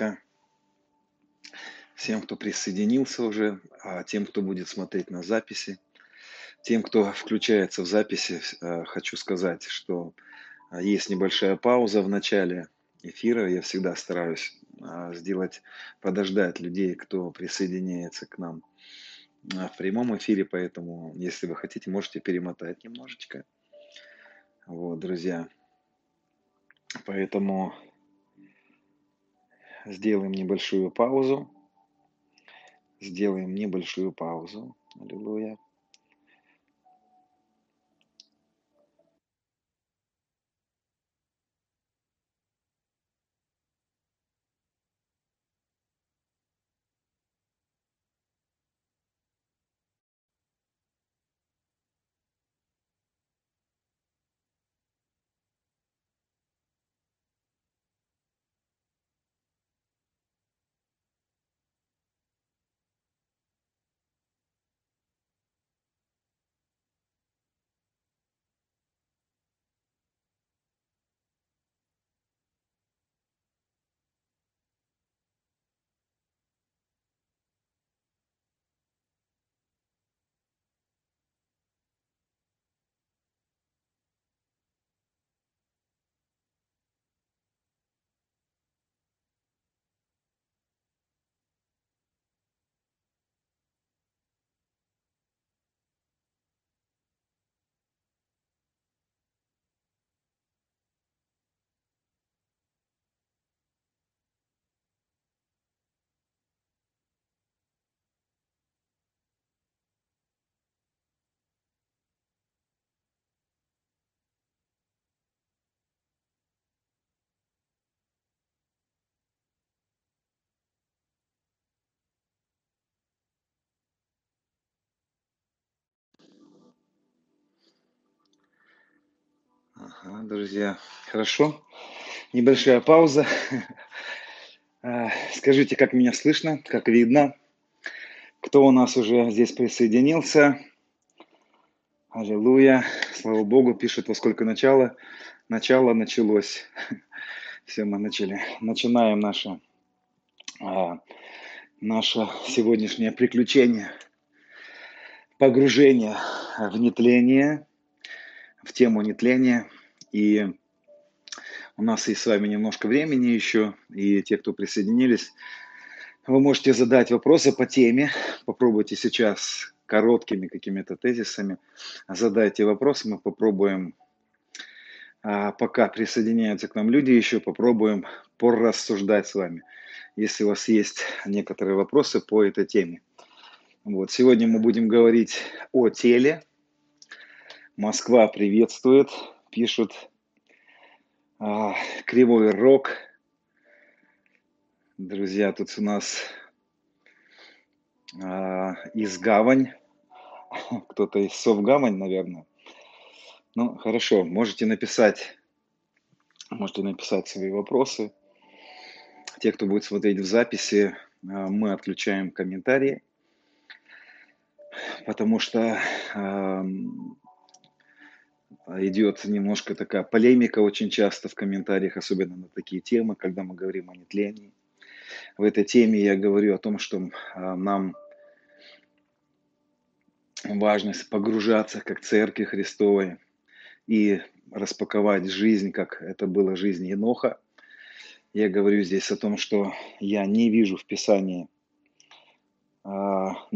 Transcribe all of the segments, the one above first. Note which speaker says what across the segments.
Speaker 1: сказка. Всем, кто присоединился уже, а тем, кто будет смотреть на записи, тем, кто включается в записи, э, хочу сказать, что а, есть небольшая пауза в начале эфира. Я всегда стараюсь а, сделать, подождать людей, кто присоединяется к нам в прямом эфире, поэтому, если вы хотите, можете перемотать немножечко. Вот, друзья. Поэтому сделаем небольшую паузу. Сделаем небольшую паузу. Аллилуйя. Друзья, хорошо. Небольшая пауза. А, скажите, как меня слышно, как видно? Кто у нас уже здесь присоединился? Аллилуйя. Слава Богу, пишет, во сколько начало. Начало началось. Все, мы начали. Начинаем наше, а, наше сегодняшнее приключение. Погружение в нетление, в тему нетления. И у нас есть с вами немножко времени еще, и те, кто присоединились, вы можете задать вопросы по теме. Попробуйте сейчас короткими какими-то тезисами задайте вопросы. Мы попробуем, а, пока присоединяются к нам люди, еще попробуем порассуждать с вами, если у вас есть некоторые вопросы по этой теме. Вот. Сегодня мы будем говорить о теле. Москва приветствует, пишут а, Кривой Рог. Друзья, тут у нас а, из Гавань. Кто-то из Совгавань, наверное. Ну, хорошо, можете написать, можете написать свои вопросы. Те, кто будет смотреть в записи, а, мы отключаем комментарии, потому что идет немножко такая полемика очень часто в комментариях, особенно на такие темы, когда мы говорим о нетлении. В этой теме я говорю о том, что а, нам важно погружаться как церкви Христовой и распаковать жизнь, как это было жизнь Еноха. Я говорю здесь о том, что я не вижу в Писании а, а,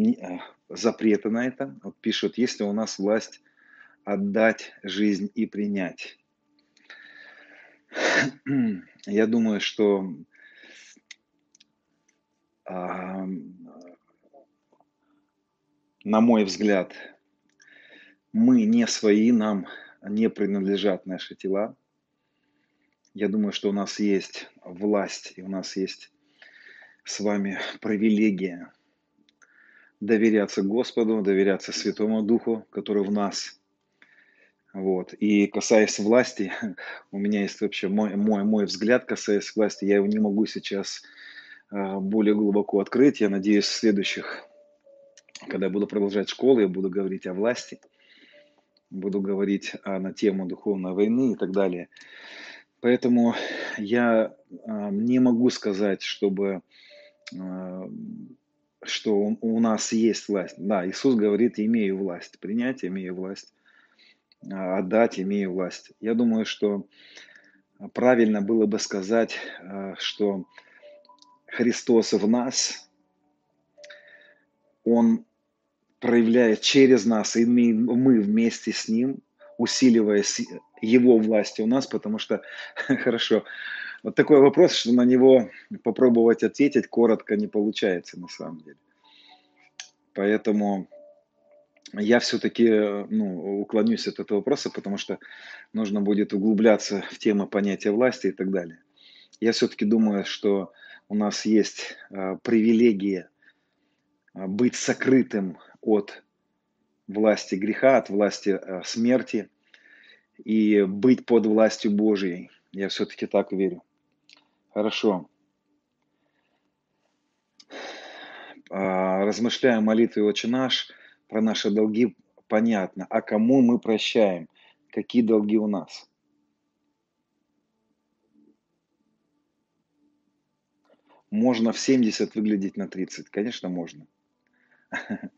Speaker 1: запрета на это. Вот пишут, если у нас власть отдать жизнь и принять. Я думаю, что на мой взгляд, мы не свои, нам не принадлежат наши тела. Я думаю, что у нас есть власть, и у нас есть с вами привилегия доверяться Господу, доверяться Святому Духу, который в нас – вот. И касаясь власти, у меня есть вообще мой, мой, мой взгляд, касаясь власти, я его не могу сейчас э, более глубоко открыть. Я надеюсь, в следующих, когда я буду продолжать школу, я буду говорить о власти, буду говорить о, на тему духовной войны и так далее. Поэтому я а, не могу сказать, чтобы а, что у нас есть власть. Да, Иисус говорит, имею власть. Принять, имею власть. А, отдать, имею власть. Я думаю, что правильно было бы сказать, что Христос в нас, Он проявляет через нас, и мы, вместе с Ним, усиливая Его власть у нас, потому что, хорошо, вот такой вопрос, что на него попробовать ответить коротко не получается на самом деле. Поэтому я все-таки ну, уклонюсь от этого вопроса, потому что нужно будет углубляться в тему понятия власти и так далее. Я все-таки думаю, что у нас есть э, привилегия э, быть сокрытым от власти греха, от власти э, смерти и быть под властью Божией. Я все-таки так верю. Хорошо. А, размышляя молитвы «Отче наш», про наши долги понятно. А кому мы прощаем? Какие долги у нас? Можно в 70 выглядеть на 30? Конечно, можно.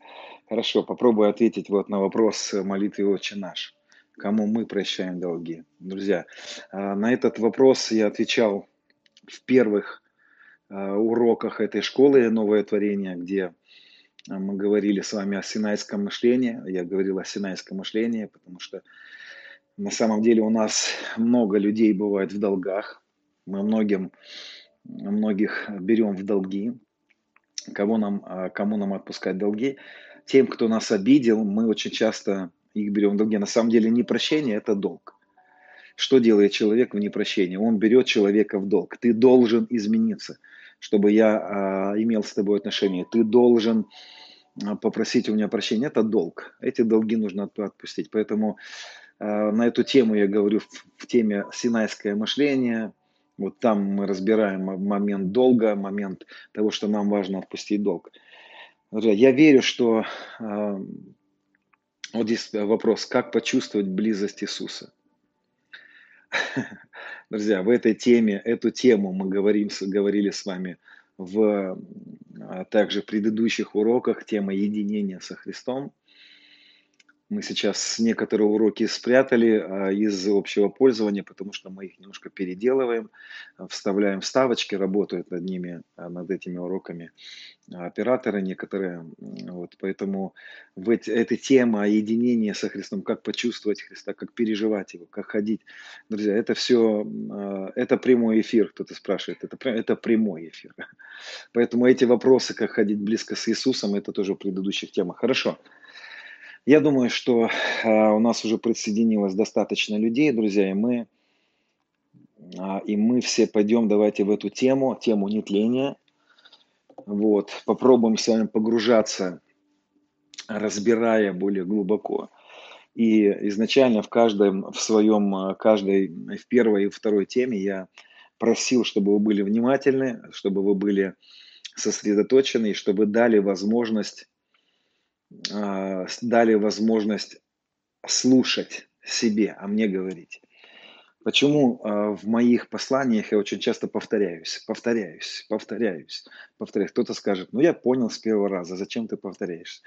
Speaker 1: Хорошо, попробую ответить вот на вопрос молитвы «Отче наш». Кому мы прощаем долги? Друзья, а, на этот вопрос я отвечал в первых э, уроках этой школы «Новое творение», где э, мы говорили с вами о синайском мышлении. Я говорил о синайском мышлении, потому что на самом деле у нас много людей бывает в долгах. Мы многим, многих берем в долги. Кого нам, э, кому нам отпускать долги? Тем, кто нас обидел, мы очень часто их берем в долги. На самом деле не прощение – это долг. Что делает человек в непрощении? Он берет человека в долг. Ты должен измениться, чтобы я а, имел с тобой отношения. Ты должен а, попросить у меня прощения. Это долг. Эти долги нужно отпустить. Поэтому а, на эту тему я говорю в, в теме «Синайское мышление». Вот там мы разбираем момент долга, момент того, что нам важно отпустить долг. Я верю, что э, вот здесь вопрос, как почувствовать близость Иисуса. Друзья, в этой теме, эту тему мы говорим, говорили с вами в а, также предыдущих уроках, тема единения со Христом. Мы сейчас некоторые уроки спрятали а, из общего пользования, потому что мы их немножко переделываем, вставляем вставочки, работают над ними, а, над этими уроками операторы некоторые. Вот, поэтому в эти, эта тема единения со Христом, как почувствовать Христа, как переживать Его, как ходить. Друзья, это все, это прямой эфир, кто-то спрашивает, это, это прямой эфир. Поэтому эти вопросы, как ходить близко с Иисусом, это тоже в предыдущих темах. Хорошо. Я думаю, что э, у нас уже присоединилось достаточно людей, друзья, и мы, э, и мы все пойдем, давайте в эту тему, тему нетления. Вот, попробуем с вами погружаться, разбирая более глубоко. И изначально в каждом, в своем, каждой, в первой и второй теме я просил, чтобы вы были внимательны, чтобы вы были сосредоточены, и чтобы дали возможность а, дали возможность слушать себе, а мне говорить. Почему э, в моих посланиях я очень часто повторяюсь, повторяюсь, повторяюсь, повторяюсь. Кто-то скажет, ну я понял с первого раза, зачем ты повторяешься?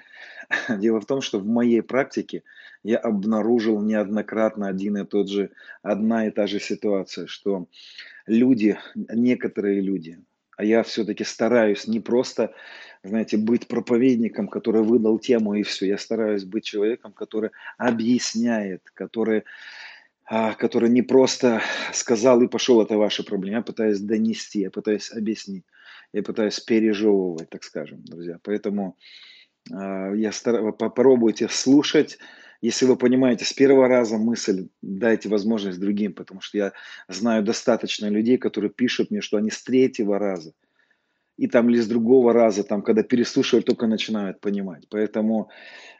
Speaker 1: Дело в том, что в моей практике я обнаружил неоднократно один и тот же, одна и та же ситуация, что люди, некоторые люди, а я все-таки стараюсь не просто, знаете, быть проповедником, который выдал тему и все. Я стараюсь быть человеком, который объясняет, который, а, который не просто сказал и пошел, это ваша проблема. Я пытаюсь донести, я пытаюсь объяснить, я пытаюсь пережевывать, так скажем, друзья. Поэтому а, я стар... попробуйте слушать, если вы понимаете с первого раза мысль, дайте возможность другим, потому что я знаю достаточно людей, которые пишут мне, что они с третьего раза и там или с другого раза, там, когда переслушивают, только начинают понимать. Поэтому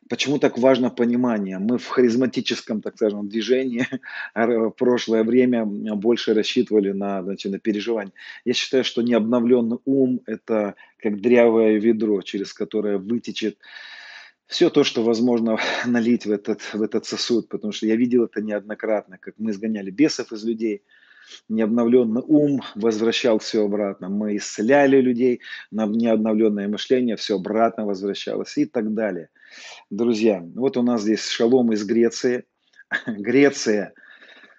Speaker 1: почему так важно понимание? Мы в харизматическом, так скажем, движении в прошлое время больше рассчитывали на, значит, на переживание. Я считаю, что необновленный ум – это как дрявое ведро, через которое вытечет все то, что возможно налить в этот, в этот сосуд, потому что я видел это неоднократно, как мы изгоняли бесов из людей, необновленный ум возвращал все обратно. Мы исцеляли людей, на необновленное мышление все обратно возвращалось и так далее. Друзья, вот у нас здесь шалом из Греции. Греция.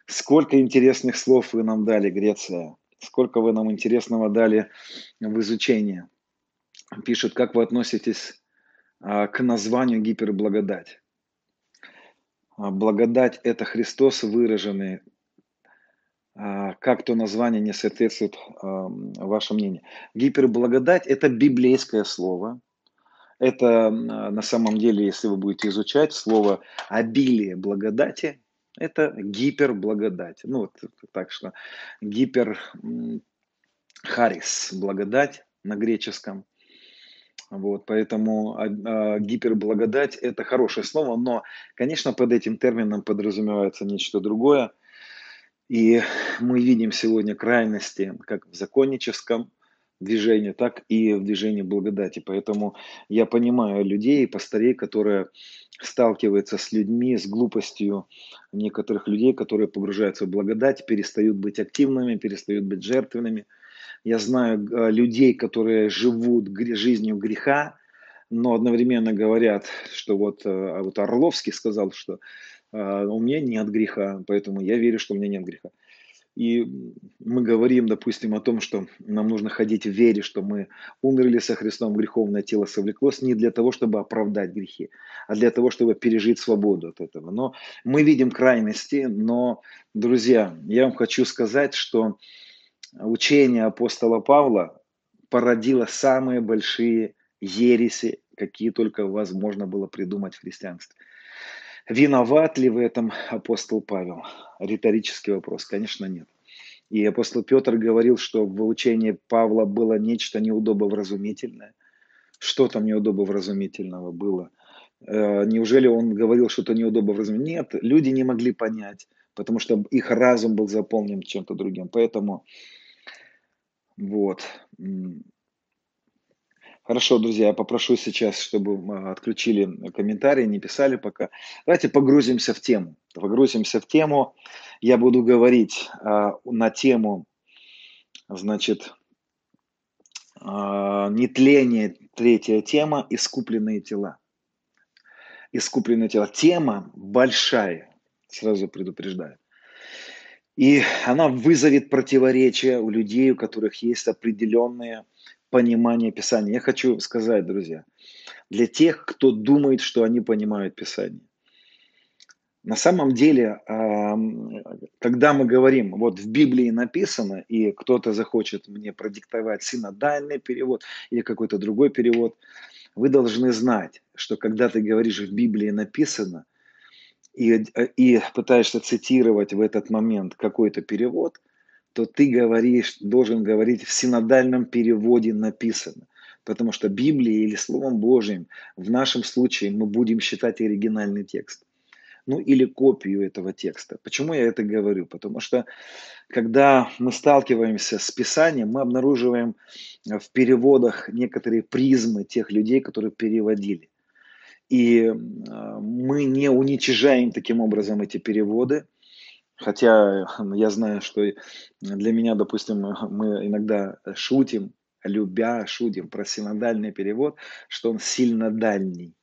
Speaker 1: Сколько интересных слов вы нам дали, Греция. Сколько вы нам интересного дали в изучении. Пишут, как вы относитесь к названию гиперблагодать. А, благодать – это Христос выраженный. А, как то название не соответствует ваше мнение? Гиперблагодать – это библейское слово. Это на самом деле, если вы будете изучать слово обилие благодати, это гиперблагодать. Ну вот так что гипер харис благодать на греческом. Вот, поэтому а, гиперблагодать – это хорошее слово, но, конечно, под этим термином подразумевается нечто другое. И мы видим сегодня крайности как в законническом движении, так и в движении благодати. Поэтому я понимаю людей, пастырей, которые сталкиваются с людьми, с глупостью некоторых людей, которые погружаются в благодать, перестают быть активными, перестают быть жертвенными – я знаю э, людей, которые живут жизнью греха, но одновременно говорят, что вот, э, а вот Орловский сказал, что э, у меня нет греха, поэтому я верю, что у меня нет греха. И мы говорим, допустим, о том, что нам нужно ходить в вере, что мы умерли со Христом, греховное тело совлеклось, не для того, чтобы оправдать грехи, а для того, чтобы пережить свободу от этого. Но мы видим крайности, но, друзья, я вам хочу сказать, что учение апостола Павла породило самые большие ереси, какие только возможно было придумать в христианстве. Виноват ли в этом апостол Павел? Риторический вопрос, конечно, нет. И апостол Петр говорил, что в учении Павла было нечто неудобовразумительное. Что там неудобовразумительного было? Э, неужели он говорил что-то неудобовразумительное? Нет, люди не могли понять, потому что их разум был заполнен чем-то другим. Поэтому вот. Хорошо, друзья, я попрошу сейчас, чтобы мы отключили комментарии, не писали пока. Давайте погрузимся в тему. Погрузимся в тему. Я буду говорить а, на тему, значит, а, нетление, третья тема, искупленные тела. Искупленные тела. Тема большая, сразу предупреждаю. И она вызовет противоречия у людей, у которых есть определенное понимание Писания. Я хочу сказать, друзья, для тех, кто думает, что они понимают Писание. На самом деле, когда мы говорим, вот в Библии написано, и кто-то захочет мне продиктовать синодальный перевод или какой-то другой перевод, вы должны знать, что когда ты говоришь в Библии написано, и, э, и пытаешься цитировать в этот момент какой-то перевод, то ты говоришь, должен говорить в синодальном переводе написано. Потому что Библией или Словом Божьим в нашем случае мы будем считать оригинальный текст. Ну или копию этого текста. Почему я это говорю? Потому что когда мы сталкиваемся с Писанием, мы обнаруживаем в переводах некоторые призмы тех людей, которые переводили. И а, мы не уничижаем таким образом эти переводы, хотя я знаю, что для меня, допустим, мы иногда шутим, любя, шутим про синодальный перевод, что он сильно дальний.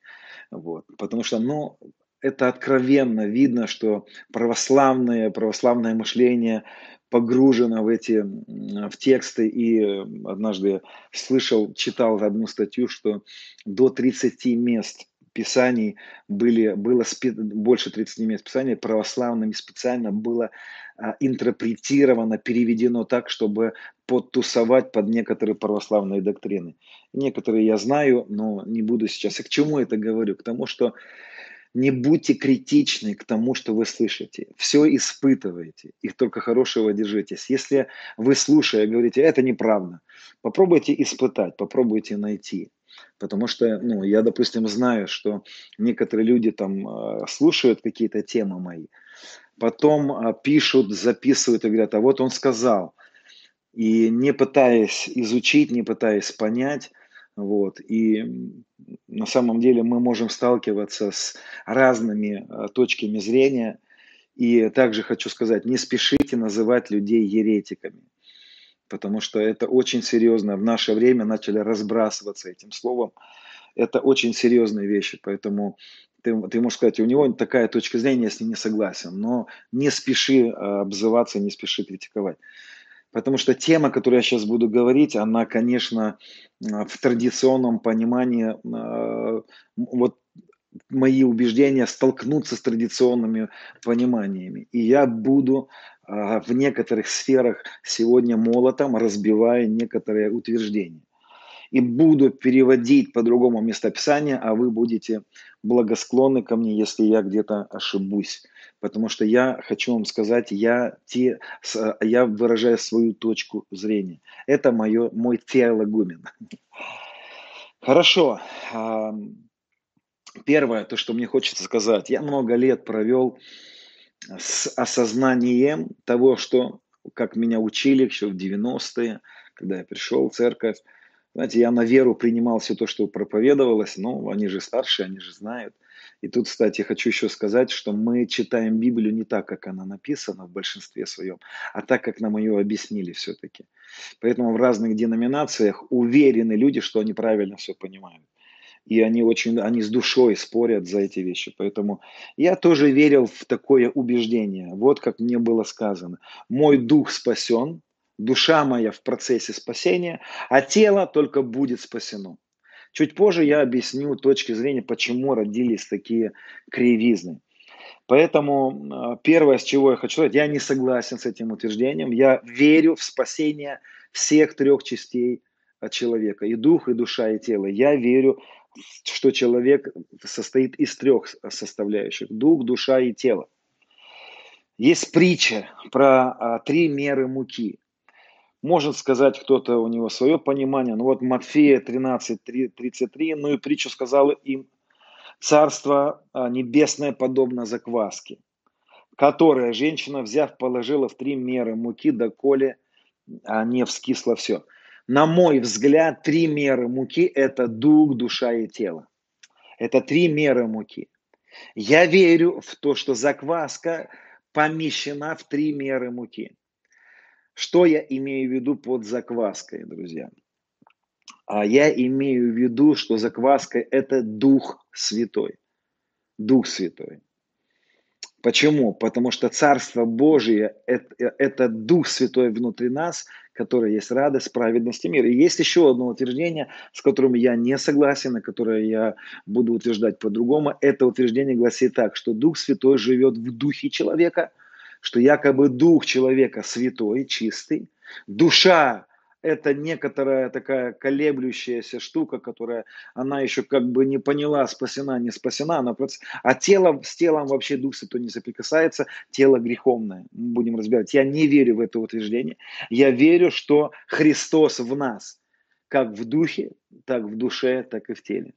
Speaker 1: Вот. Потому что, ну, это откровенно видно, что православное, православное мышление погружено в эти в тексты и однажды слышал, читал одну статью, что до 30 мест Писаний были, было спи, больше 30 мест Писания православными специально было а, интерпретировано, переведено так, чтобы подтусовать под некоторые православные доктрины. Некоторые я знаю, но не буду сейчас. И к чему это говорю? К тому, что не будьте критичны к тому, что вы слышите. Все испытывайте, и только хорошего держитесь. Если вы, слушая, говорите, это неправда, попробуйте испытать, попробуйте найти. Потому что, ну, я, допустим, знаю, что некоторые люди там а, слушают какие-то темы мои, потом а, пишут, записывают и говорят, а вот он сказал. И не пытаясь изучить, не пытаясь понять, вот, и на самом деле мы можем сталкиваться с разными а, точками зрения, И также хочу сказать, не спешите называть людей еретиками, потому что это очень серьезно. В наше время начали разбрасываться этим словом. Это очень серьезные вещи, поэтому ты, ты можешь сказать, у него такая точка зрения, я с ним не согласен, но не спеши а, обзываться, не спеши критиковать. Потому что тема, которую я сейчас буду говорить, она, конечно, а, в традиционном понимании, а, вот мои убеждения столкнутся с традиционными пониманиями. И я буду в некоторых сферах сегодня молотом разбивая некоторые утверждения и буду переводить по-другому местописание, а вы будете благосклонны ко мне, если я где-то ошибусь. Потому что я хочу вам сказать, я, те, я выражаю свою точку зрения. Это мое, мой теологумен. Хорошо. Первое, то, что мне хочется сказать. Я много лет провел с осознанием того, что, как меня учили еще в 90-е, когда я пришел в церковь, знаете, я на веру принимал все то, что проповедовалось, но они же старшие, они же знают. И тут, кстати, хочу еще сказать, что мы читаем Библию не так, как она написана в большинстве своем, а так, как нам ее объяснили все-таки. Поэтому в разных деноминациях уверены люди, что они правильно все понимают. И они очень, они с душой спорят за эти вещи. Поэтому я тоже верил в такое убеждение. Вот как мне было сказано. Мой дух спасен, душа моя в процессе спасения, а тело только будет спасено. Чуть позже я объясню точки зрения, почему родились такие кривизны. Поэтому а, первое, с чего я хочу сказать, я не согласен с этим утверждением. Я верю в спасение всех трех частей а, человека, и дух, и душа, и тело. Я верю, что человек состоит из трех составляющих, дух, душа и тело. Есть притча про а, три меры муки. Может сказать кто-то у него свое понимание. Ну вот Матфея 13, 33, ну и притчу сказал им, царство а, небесное подобно закваске, которое женщина, взяв, положила в три меры муки, доколе а не вскисло все. На мой взгляд, три меры муки – это дух, душа и тело. Это три меры муки. Я верю в то, что закваска помещена в три меры муки. Что я имею в виду под закваской, друзья? А я имею в виду, что закваска – это Дух Святой. Дух Святой. Почему? Потому что Царство Божие это, – это Дух Святой внутри нас, который есть радость, праведность и мир. И есть еще одно утверждение, с которым я не согласен, и которое я буду утверждать по-другому. Это утверждение гласит так, что Дух Святой живет в духе человека – что якобы дух человека святой, чистый, душа это некоторая такая колеблющаяся штука, которая она еще как бы не поняла, спасена, не спасена, она просто... а тело, с телом вообще Дух Святой не соприкасается, тело греховное. Мы будем разбирать. Я не верю в это утверждение. Я верю, что Христос в нас, как в духе, так в душе, так и в теле.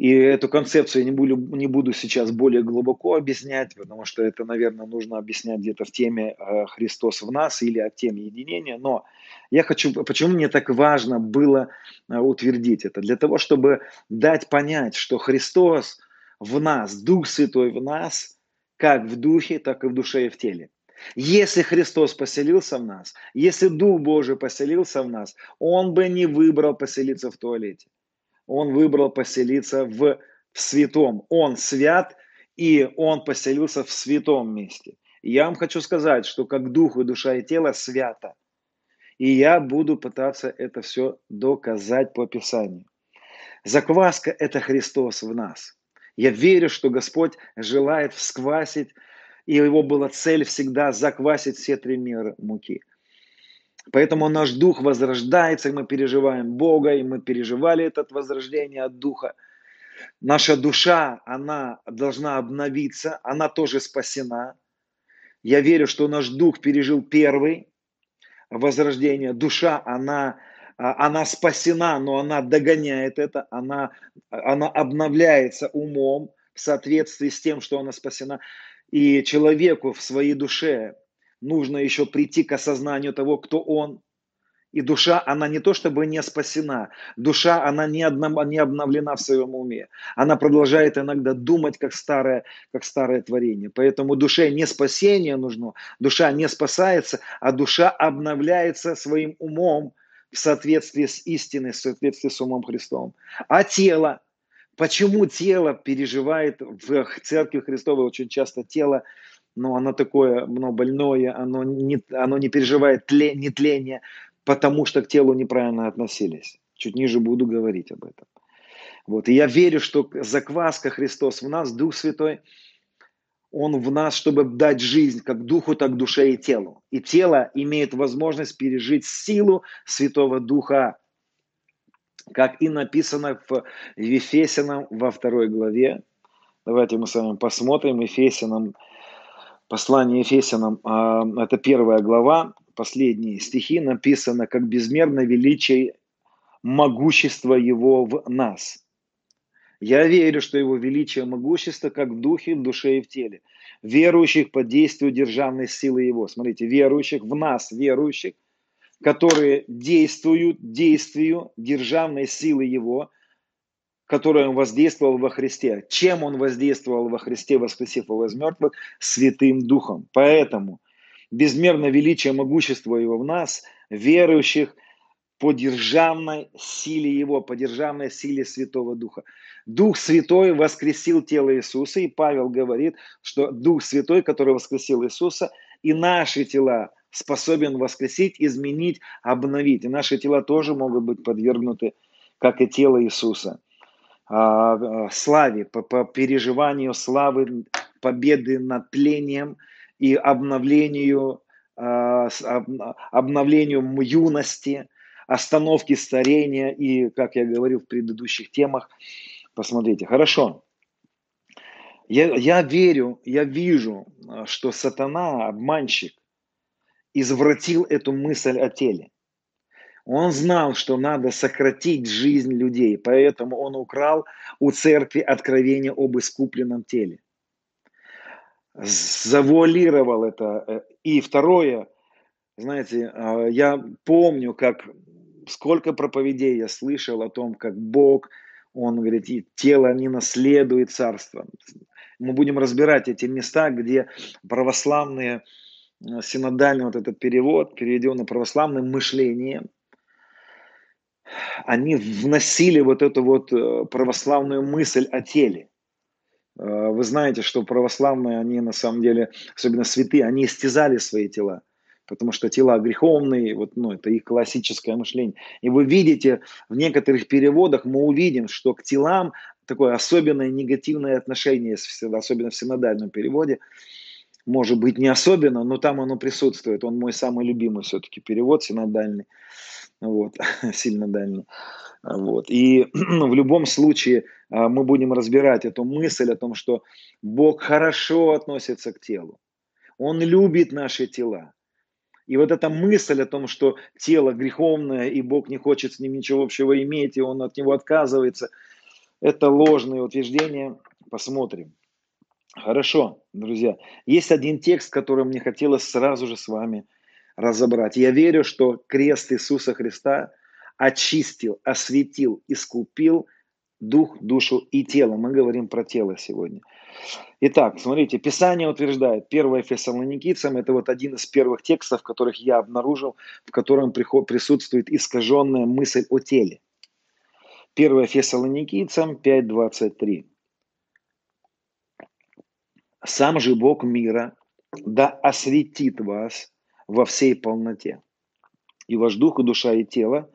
Speaker 1: И эту концепцию я не буду, не буду сейчас более глубоко объяснять, потому что это, наверное, нужно объяснять где-то в теме э, «Христос в нас» или о теме единения. Но я хочу, почему мне так важно было э, утвердить это? Для того, чтобы дать понять, что Христос в нас, Дух Святой в нас, как в духе, так и в душе и в теле. Если Христос поселился в нас, если Дух Божий поселился в нас, Он бы не выбрал поселиться в туалете он выбрал поселиться в, в святом. Он свят, и он поселился в святом месте. Я вам хочу сказать, что как дух и душа и тело свято. И я буду пытаться это все доказать по Писанию. Закваска – это Христос в нас. Я верю, что Господь желает всквасить, и его была цель всегда заквасить все три меры муки. Поэтому наш дух возрождается, и мы переживаем Бога, и мы переживали это возрождение от духа. Наша душа, она должна обновиться, она тоже спасена. Я верю, что наш дух пережил первый возрождение. Душа, она, она спасена, но она догоняет это, она, она обновляется умом в соответствии с тем, что она спасена. И человеку в своей душе нужно еще прийти к осознанию того, кто он. И душа, она не то чтобы не спасена, душа, она не, одна, не обновлена в своем уме. Она продолжает иногда думать, как старое, как старое творение. Поэтому душе не спасение нужно, душа не спасается, а душа обновляется своим умом в соответствии с истиной, в соответствии с умом Христом. А тело, почему тело переживает в церкви Христовой очень часто тело, но оно такое, оно больное, оно не, оно не переживает тле, нетление, потому что к телу неправильно относились. Чуть ниже буду говорить об этом. Вот. И я верю, что закваска Христос в нас, Дух Святой, Он в нас, чтобы дать жизнь как духу, так душе и телу. И тело имеет возможность пережить силу Святого Духа, как и написано в Ефесянам во второй главе. Давайте мы с вами посмотрим Ефесянам, послание Ефесянам, а, это первая глава, последние стихи написано, как безмерно величие могущество Его в нас. Я верю, что Его величие могущество как в духе, в душе и в теле. Верующих по действию державной силы Его. Смотрите, верующих в нас, верующих, которые действуют действию державной силы Его, которой Он воздействовал во Христе. Чем Он воздействовал во Христе, воскресив Его из мертвых? Святым Духом. Поэтому – безмерно величие могущества Его в нас, верующих по державной силе Его, по державной силе Святого Духа. Дух Святой воскресил тело Иисуса, и Павел говорит, что Дух Святой, который воскресил Иисуса, и наши тела способен воскресить, изменить, обновить. И наши тела тоже могут быть подвергнуты, как и тело Иисуса, а, а, славе, по, переживанию славы, победы над тлением – и обновлению, а, обновлению юности, остановки старения и, как я говорил в предыдущих темах, посмотрите, хорошо. Я, я верю, я вижу, что сатана, обманщик, извратил эту мысль о теле. Он знал, что надо сократить жизнь людей, поэтому он украл у церкви откровение об искупленном теле завуалировал это. Э, и второе, знаете, а, я помню, как сколько проповедей я слышал о том, как Бог, Он говорит, и тело не наследует царство. Мы будем разбирать эти места, где православные, э, синодальный вот этот перевод, переведен на православным мышлением, они вносили вот эту вот э, православную мысль о теле. Э, вы знаете, что православные, они на самом деле, особенно святые, они истязали свои тела, потому что тела греховные, вот, ну, это их классическое мышление. И вы видите, в некоторых переводах мы увидим, что к телам такое особенное негативное отношение, особенно в синодальном переводе, может быть не особенно, но там оно присутствует. Он мой самый любимый все-таки перевод синодальный, вот, сильно дальний. Вот. И в любом случае а, мы будем разбирать эту мысль о том, что Бог хорошо относится к телу. Он любит наши тела. И вот эта мысль о том, что тело греховное, и Бог не хочет с ним ничего общего иметь, и он от него отказывается, это ложное утверждение. Посмотрим. Хорошо, друзья. Есть один текст, который мне хотелось сразу же с вами разобрать. Я верю, что крест Иисуса Христа очистил, осветил, искупил дух, душу и тело. Мы говорим про тело сегодня. Итак, смотрите, Писание утверждает, 1 Фессалоникийцам, это вот один из первых текстов, которых я обнаружил, в котором присутствует искаженная мысль о теле. 1 Фессалоникийцам 5.23. «Сам же Бог мира да осветит вас во всей полноте, и ваш дух, и душа, и тело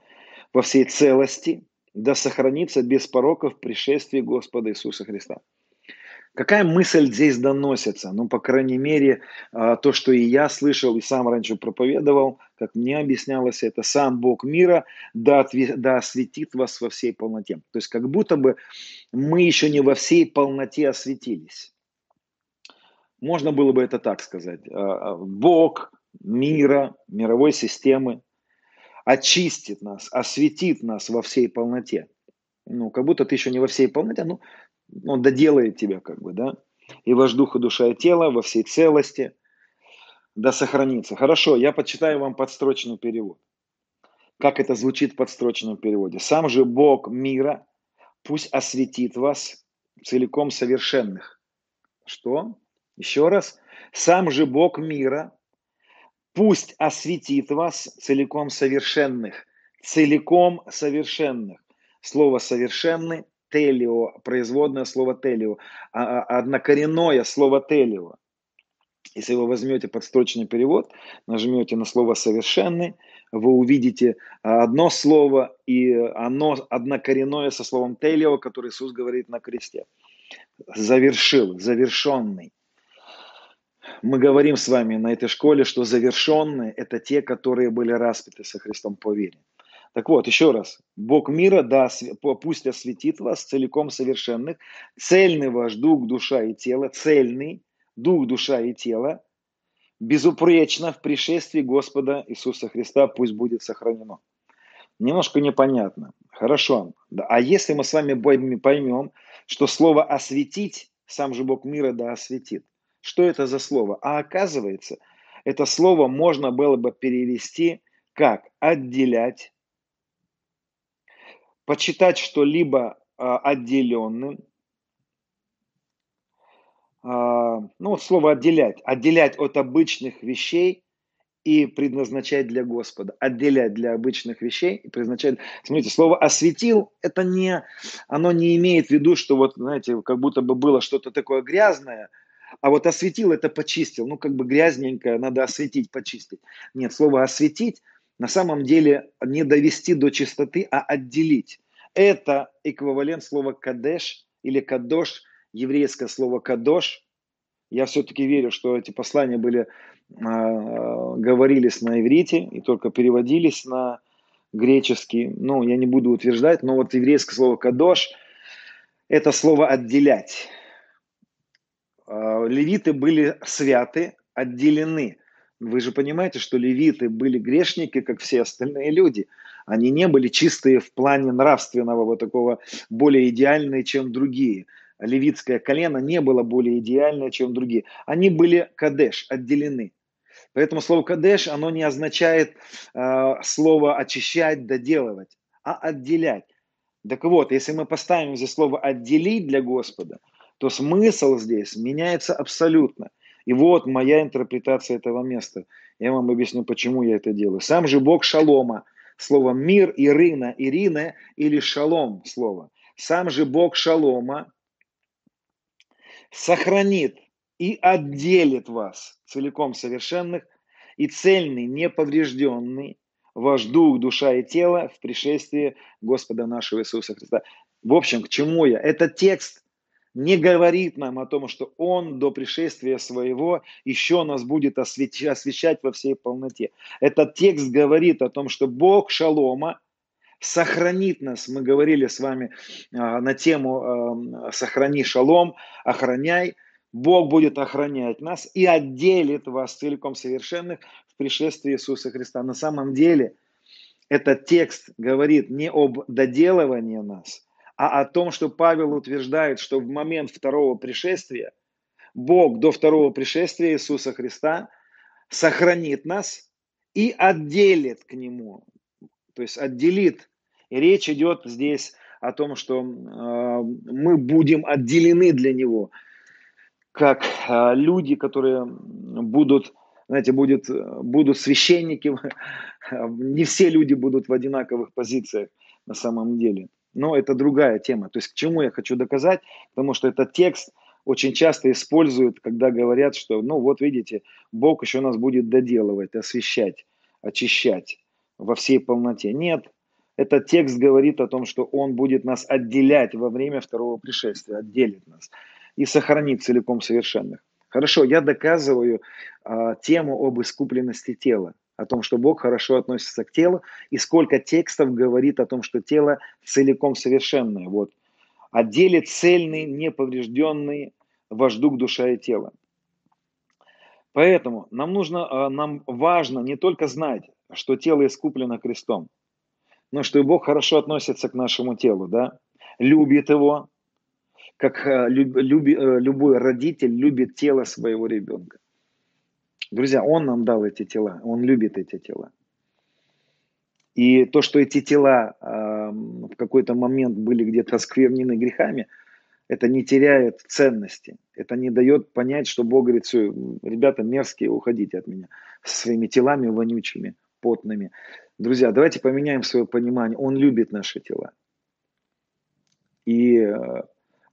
Speaker 1: во всей целости, да сохранится без пороков в пришествии Господа Иисуса Христа. Какая мысль здесь доносится? Ну, по крайней мере, а, то, что и я слышал, и сам раньше проповедовал, как мне объяснялось, это сам Бог мира да, да осветит вас во всей полноте. То есть как будто бы мы еще не во всей полноте осветились. Можно было бы это так сказать. А, а, Бог мира, мировой системы, очистит нас, осветит нас во всей полноте. Ну, как будто ты еще не во всей полноте, ну, он доделает тебя, как бы, да. И ваш дух и душа и тело во всей целости да сохранится. Хорошо, я почитаю вам подстрочный перевод. Как это звучит в подстроченном переводе? «Сам же Бог мира пусть осветит вас целиком совершенных». Что? Еще раз. «Сам же Бог мира пусть осветит вас целиком совершенных». Целиком совершенных. Слово «совершенный» телио, производное слово телио, а, а однокоренное слово телио. Если вы возьмете подстрочный перевод, нажмете на слово «совершенный», вы увидите одно слово, и оно однокоренное со словом «телио», которое Иисус говорит на кресте. Завершил, завершенный. Мы говорим с вами на этой школе, что завершенные – это те, которые были распяты со Христом по вере. Так вот, еще раз. Бог мира, да, пусть осветит вас целиком совершенных. Цельный ваш дух, душа и тело. Цельный дух, душа и тело. Безупречно в пришествии Господа Иисуса Христа пусть будет сохранено. Немножко непонятно. Хорошо. А если мы с вами поймем, что слово «осветить» сам же Бог мира да осветит. Что это за слово? А оказывается, это слово можно было бы перевести как «отделять», почитать что-либо а, отделенным, а, ну слово отделять, отделять от обычных вещей и предназначать для Господа, отделять для обычных вещей и предназначать. Смотрите, слово осветил, это не, оно не имеет в виду, что вот, знаете, как будто бы было что-то такое грязное, а вот осветил это почистил, ну как бы грязненькое, надо осветить, почистить. Нет, слово осветить на самом деле не довести до чистоты, а отделить. Это эквивалент слова кадеш или кадош, еврейское слово кадош. Я все-таки верю, что эти послания были, э, говорились на иврите и только переводились на греческий. Ну, я не буду утверждать, но вот еврейское слово кадош – это слово отделять. Э, левиты были святы, отделены. Вы же понимаете, что левиты были грешники, как все остальные люди. Они не были чистые в плане нравственного, вот такого более идеальные, чем другие. Левитское колено не было более идеальное, чем другие. Они были кадеш, отделены. Поэтому слово кадеш, оно не означает э, слово очищать, доделывать, а отделять. Так вот, если мы поставим здесь слово отделить для Господа, то смысл здесь меняется абсолютно. И вот моя интерпретация этого места. Я вам объясню, почему я это делаю. Сам же Бог шалома, слово мир, Ирина, Ирина или шалом слово. Сам же Бог шалома сохранит и отделит вас целиком совершенных и цельный, неповрежденный ваш дух, душа и тело в пришествии Господа нашего Иисуса Христа. В общем, к чему я? Этот текст не говорит нам о том, что Он до пришествия своего еще нас будет освещать во всей полноте. Этот текст говорит о том, что Бог Шалома сохранит нас. Мы говорили с вами а, на тему «Сохрани шалом», «Охраняй». Бог будет охранять нас и отделит вас целиком совершенных в пришествии Иисуса Христа. На самом деле этот текст говорит не об доделывании нас, а о том, что Павел утверждает, что в момент второго пришествия Бог до второго пришествия Иисуса Христа сохранит нас и отделит к Нему, то есть отделит. И речь идет здесь о том, что э, мы будем отделены для Него, как э, люди, которые будут, знаете, будет, будут священники, не все люди будут в одинаковых позициях на самом деле. Но это другая тема. То есть к чему я хочу доказать? Потому что этот текст очень часто используют, когда говорят, что, ну вот видите, Бог еще нас будет доделывать, освещать, очищать во всей полноте. Нет, этот текст говорит о том, что Он будет нас отделять во время второго пришествия, отделит нас и сохранит целиком совершенных. Хорошо, я доказываю а, тему об искупленности тела о том, что Бог хорошо относится к телу, и сколько текстов говорит о том, что тело целиком совершенное. Вот. О деле цельный, неповрежденный, ваш дух, душа и тело. Поэтому нам нужно, а, нам важно не только знать, что тело искуплено крестом, но что и Бог хорошо относится к нашему телу, да, любит его, как а, люб, э, любой родитель любит тело своего ребенка. Друзья, Он нам дал эти тела, Он любит эти тела. И то, что эти тела э, в какой-то момент были где-то осквернены грехами, это не теряет ценности. Это не дает понять, что Бог говорит, все, ребята мерзкие, уходите от меня со своими телами вонючими, потными. Друзья, давайте поменяем свое понимание. Он любит наши тела. И э,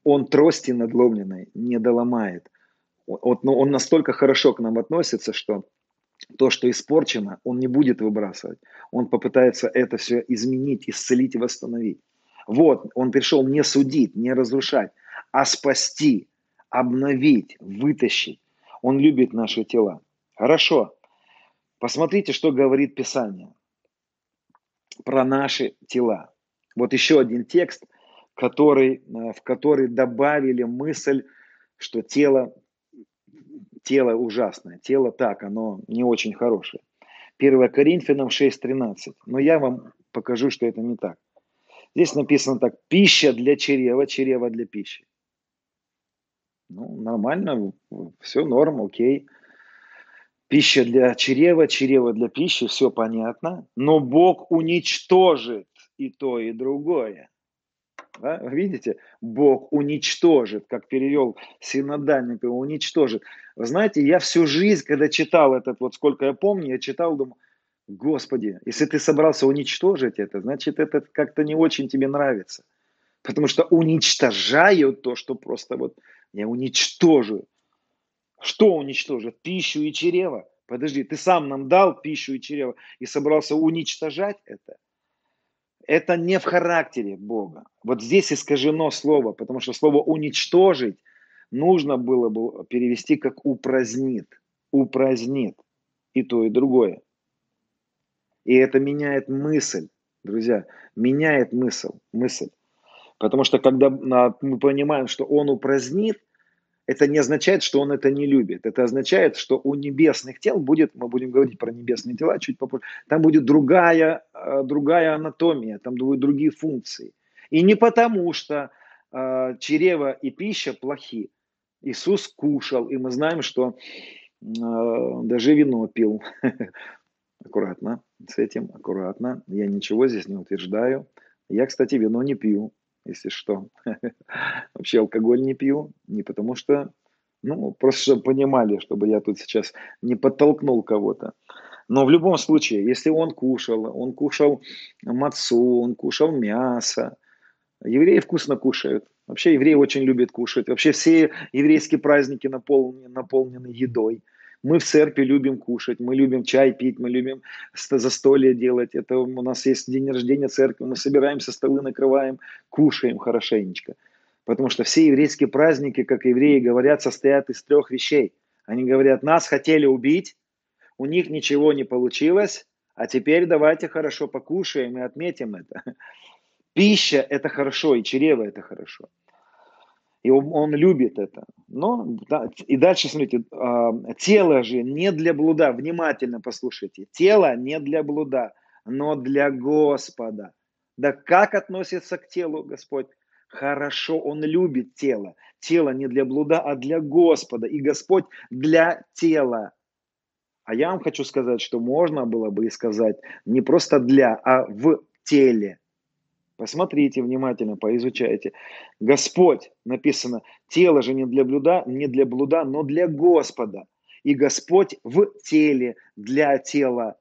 Speaker 1: он трости надломленной не доломает. Вот, но он настолько хорошо к нам относится, что то, что испорчено, он не будет выбрасывать. Он попытается это все изменить, исцелить и восстановить. Вот, он пришел не судить, не разрушать, а спасти, обновить, вытащить. Он любит наши тела. Хорошо. Посмотрите, что говорит Писание про наши тела. Вот еще один текст, который, э, в который добавили мысль, что тело, тело ужасное, тело так, оно не очень хорошее. 1 Коринфянам 6.13. Но я вам покажу, что это не так. Здесь написано так, пища для чрева, чрева для пищи. Ну, нормально, все норм, окей. Пища для чрева, чрева для пищи, все понятно. Но Бог уничтожит и то, и другое. Да? Видите, Бог уничтожит, как перевел синодальник, его уничтожит. Вы знаете, я всю жизнь, когда читал этот, вот сколько я помню, я читал, думаю, Господи, если ты собрался уничтожить это, значит, это как-то не очень тебе нравится. Потому что уничтожают то, что просто вот я уничтожу. Что уничтожит? Пищу и чрево. Подожди, ты сам нам дал пищу и чрево и собрался уничтожать это? Это не в характере Бога. Вот здесь искажено слово, потому что слово уничтожить нужно было бы перевести как упразднит. Упразднит. И то, и другое. И это меняет мысль, друзья, меняет мысль, мысль. Потому что когда мы понимаем, что Он упразднит, это не означает, что Он это не любит. Это означает, что у небесных тел будет, мы будем говорить про небесные тела чуть попозже, там будет другая, э, другая анатомия, там будут другие функции. И не потому, что э, чрево и пища плохи. Иисус кушал, и мы знаем, что э, даже вино пил. Аккуратно с этим, аккуратно. Я ничего здесь не утверждаю. Я, кстати, вино не пью если что. Вообще алкоголь не пью, не потому что, ну, просто чтобы понимали, чтобы я тут сейчас не подтолкнул кого-то. Но в любом случае, если он кушал, он кушал мацу, он кушал мясо, евреи вкусно кушают. Вообще евреи очень любят кушать. Вообще все еврейские праздники наполнены, наполнены едой. Мы в церкви любим кушать, мы любим чай пить, мы любим застолье делать. Это у нас есть день рождения церкви, мы собираемся, столы накрываем, кушаем хорошенечко. Потому что все еврейские праздники, как евреи говорят, состоят из трех вещей. Они говорят, нас хотели убить, у них ничего не получилось, а теперь давайте хорошо покушаем и отметим это. Пища – это хорошо, и чрево – это хорошо. И он, он любит это. Но, да, и дальше, смотрите, э, тело же не для блуда, внимательно послушайте, тело не для блуда, но для Господа. Да как относится к телу Господь? Хорошо, Он любит тело. Тело не для блуда, а для Господа. И Господь для тела. А я вам хочу сказать, что можно было бы и сказать не просто для, а в теле. Посмотрите внимательно, поизучайте. Господь, написано, тело же не для блуда, не для блуда, но для Господа. И Господь в теле, для тела.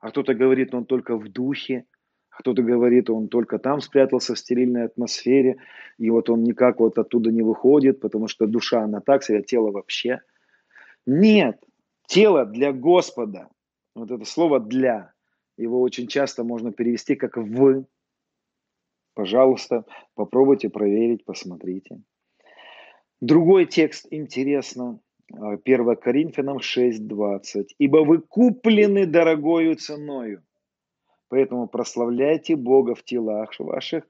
Speaker 1: А кто-то говорит, он только в духе, а кто-то говорит, он только там спрятался в стерильной атмосфере, и вот он никак вот оттуда не выходит, потому что душа, она так себя, тело вообще. Нет, тело для Господа. Вот это слово «для», его очень часто можно перевести как «в», Пожалуйста, попробуйте проверить, посмотрите. Другой текст интересно. 1 а, Коринфянам 6.20. «Ибо вы куплены дорогою ценою, поэтому прославляйте Бога в телах ваших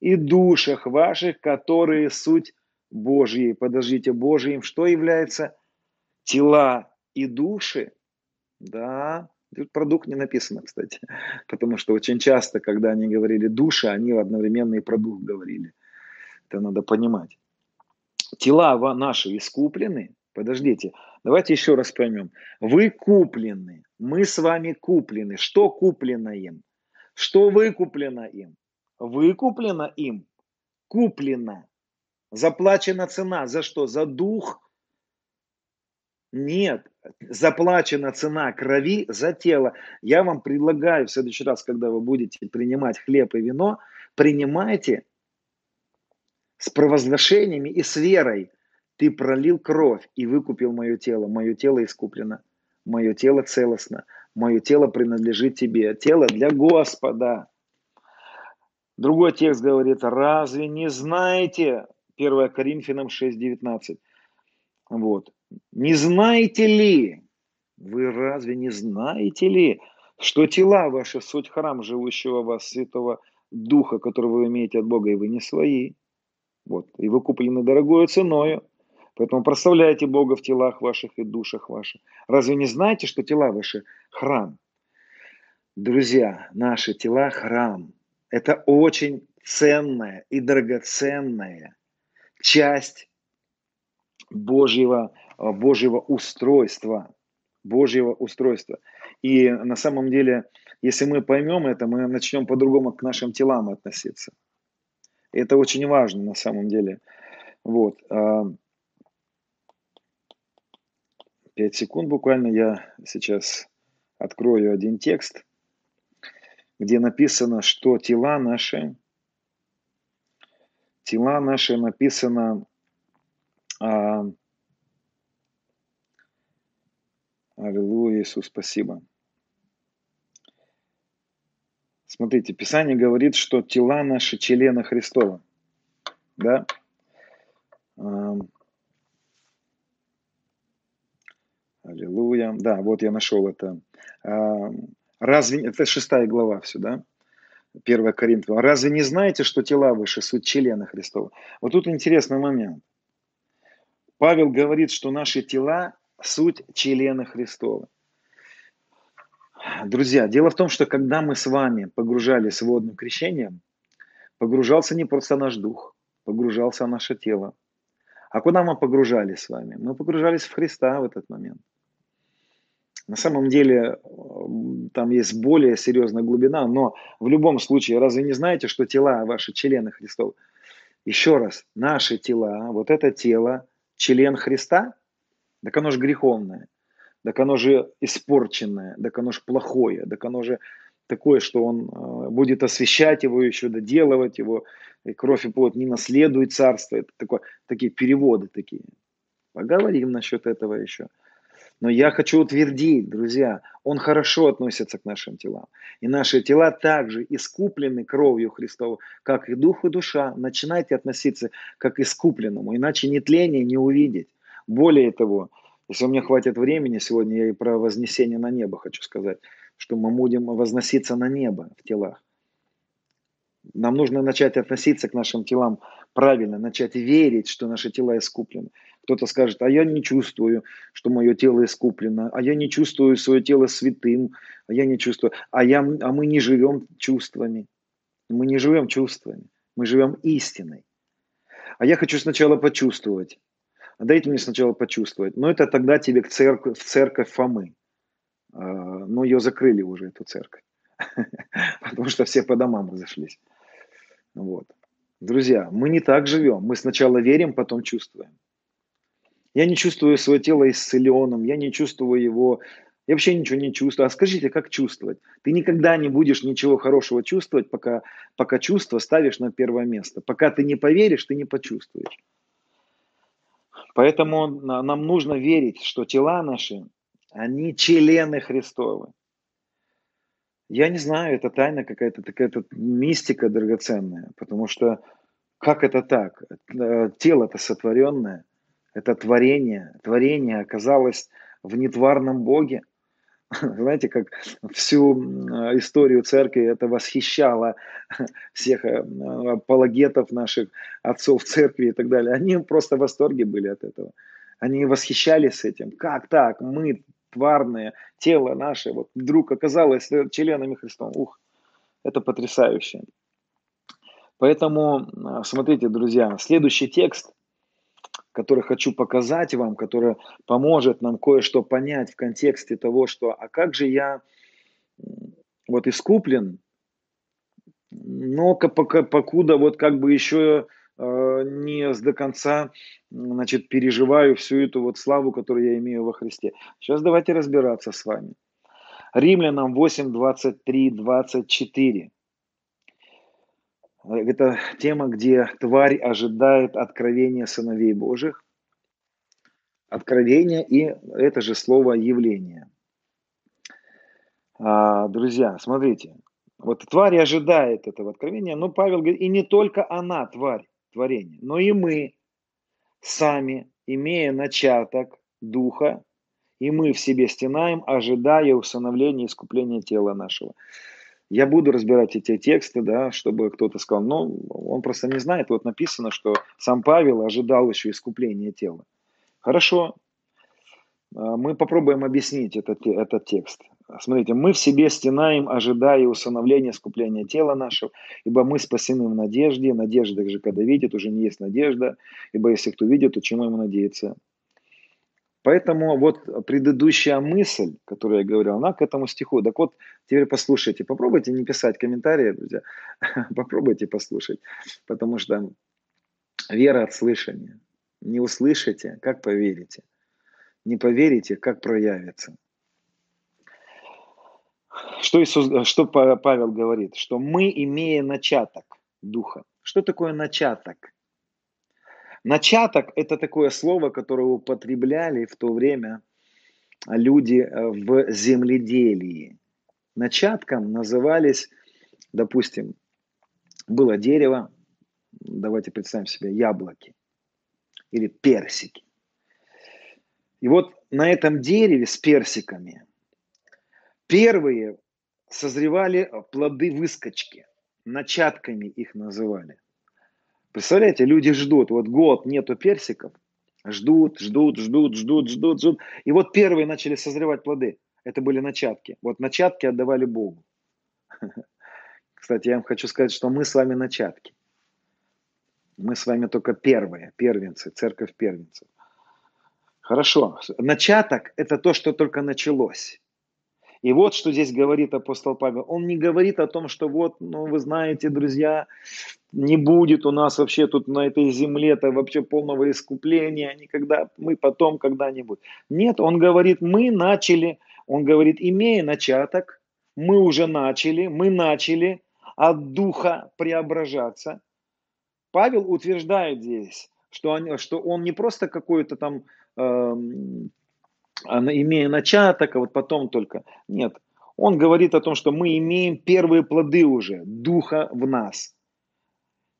Speaker 1: и душах ваших, которые суть Божьи». Подождите, Божьим что является? Тела и души? Да, Тут продукт не написано, кстати, потому что очень часто, когда они говорили душа, они одновременно и продукт говорили. Это надо понимать. Тела наши искуплены. Подождите, давайте еще раз поймем. Вы куплены, мы с вами куплены. Что куплено им? Что выкуплено им? Выкуплено им, куплено, заплачена цена. За что? За дух? Нет, заплачена цена крови за тело. Я вам предлагаю в следующий раз, когда вы будете принимать хлеб и вино, принимайте с провозглашениями и с верой. Ты пролил кровь и выкупил мое тело. Мое тело искуплено. Мое тело целостно. Мое тело принадлежит тебе. Тело для Господа. Другой текст говорит, разве не знаете, 1 Коринфянам 6.19, вот, не знаете ли, вы разве не знаете ли, что тела ваши суть храм живущего вас Святого Духа, которого вы имеете от Бога, и вы не свои. Вот, и вы куплены дорогою ценою. Поэтому прославляйте Бога в телах ваших и душах ваших. Разве не знаете, что тела ваши – храм? Друзья, наши тела – храм. Это очень ценная и драгоценная часть Божьего, Божьего устройства. Божьего устройства. И на самом деле, если мы поймем это, мы начнем по-другому к нашим телам относиться. Это очень важно на самом деле. Вот. А, пять секунд буквально я сейчас открою один текст, где написано, что тела наши, тела наши написано, Аллилуйя, Иисус, спасибо. Смотрите, Писание говорит, что тела наши члены Христова. Да? Аллилуйя. Да, вот я нашел это. Разве, это шестая глава все, да? 1 Коринфянам. Разве не знаете, что тела ваши суть члены Христова? Вот тут интересный момент. Павел говорит, что наши тела суть члены Христова. Друзья, дело в том, что когда мы с вами погружались в водным крещением, погружался не просто наш дух, погружался наше тело. А куда мы погружались с вами? Мы погружались в Христа в этот момент. На самом деле там есть более серьезная глубина, но в любом случае, разве не знаете, что тела ваши члены Христова? Еще раз, наши тела, вот это тело, член Христа, так оно же греховное так оно же испорченное, так оно же плохое, так оно же такое, что он э, будет освещать его еще, доделывать его, и кровь и плоть не наследует царство. Это такое, такие переводы такие. Поговорим насчет этого еще. Но я хочу утвердить, друзья, он хорошо относится к нашим телам. И наши тела также искуплены кровью Христовой, как и дух и душа. Начинайте относиться как искупленному, иначе ни тления не увидеть. Более того, если у меня хватит времени, сегодня я и про вознесение на небо хочу сказать, что мы будем возноситься на небо в телах. Нам нужно начать относиться к нашим телам правильно, начать верить, что наши тела искуплены. Кто-то скажет, а я не чувствую, что мое тело искуплено, а я не чувствую свое тело святым, а я не чувствую, а, я, а мы не живем чувствами. Мы не живем чувствами, мы живем истиной. А я хочу сначала почувствовать. А дайте мне сначала почувствовать. Но это тогда тебе к церковь, в церковь Фомы. А, но ее закрыли уже, эту церковь. Потому что все по домам разошлись. Вот. Друзья, мы не так живем. Мы сначала верим, потом чувствуем. Я не чувствую свое тело исцеленным, я не чувствую его, я вообще ничего не чувствую. А скажите, как чувствовать? Ты никогда не будешь ничего хорошего чувствовать, пока, пока чувство ставишь на первое место. Пока ты не поверишь, ты не почувствуешь. Поэтому нам нужно верить, что тела наши, они члены Христовы. Я не знаю, это тайна какая-то, такая мистика драгоценная, потому что как это так? Э, тело-то сотворенное, это творение. Творение оказалось в нетварном Боге. Знаете, как всю историю церкви это восхищало всех э, апологетов наших отцов церкви и так далее. Они просто в восторге были от этого. Они восхищались этим. Как так? Мы, тварные, тело наше, вот вдруг оказалось членами Христом. Ух, это потрясающе. Поэтому, э, смотрите, друзья, следующий текст – который хочу показать вам, который поможет нам кое-что понять в контексте того, что а как же я вот искуплен, но пока, покуда вот как бы еще э, не до конца значит, переживаю всю эту вот славу, которую я имею во Христе. Сейчас давайте разбираться с вами. Римлянам 8, 23, 24. Это тема, где тварь ожидает откровения сыновей Божьих. Откровение и это же слово явление. А, друзья, смотрите, вот тварь ожидает этого откровения, но Павел говорит, и не только она, тварь, творение, но и мы сами, имея начаток духа, и мы в себе стенаем, ожидая усыновления и искупления тела нашего. Я буду разбирать эти тексты, да, чтобы кто-то сказал, ну, он просто не знает, вот написано, что сам Павел ожидал еще искупления тела. Хорошо, а, мы попробуем объяснить этот, этот текст. Смотрите, мы в себе стенаем, ожидая усыновления, искупления тела нашего, ибо мы спасены в надежде. Надежда же, когда видит, уже не есть надежда, ибо если кто видит, то чему ему надеяться? Поэтому вот предыдущая мысль, которую я говорил, она к этому стиху. Так вот, теперь послушайте, попробуйте не писать комментарии, друзья, попробуйте послушать, потому что вера от слышания. Не услышите, как поверите. Не поверите, как проявится. Что, Иисус, что Павел говорит? Что мы, имея начаток Духа. Что такое начаток? Начаток – это такое слово, которое употребляли в то время люди э, в земледелии. Начатком назывались, допустим, было дерево, давайте представим себе яблоки или персики. И вот на этом дереве с персиками Первые созревали плоды выскочки, начатками их называли. Представляете, люди ждут, вот год нету персиков, ждут, ждут, ждут, ждут, ждут, ждут. И вот первые начали созревать плоды. Это были начатки. Вот начатки отдавали Богу. Кстати, я вам хочу сказать, что мы с вами начатки. Мы с вами только первые, первенцы, церковь первенцев. Хорошо. Начаток – это то, что только началось. И вот что здесь говорит апостол Павел. Он не говорит о том, что вот, ну вы знаете, друзья, не будет у нас вообще тут на этой земле-то вообще полного искупления, никогда, мы потом когда-нибудь. Нет, он говорит, мы начали, он говорит, имея начаток, мы уже начали, мы начали от духа преображаться. Павел утверждает здесь, что он, что он не просто какой-то там э, имея начаток, а вот потом только. Нет. Он говорит о том, что мы имеем первые плоды уже, духа в нас.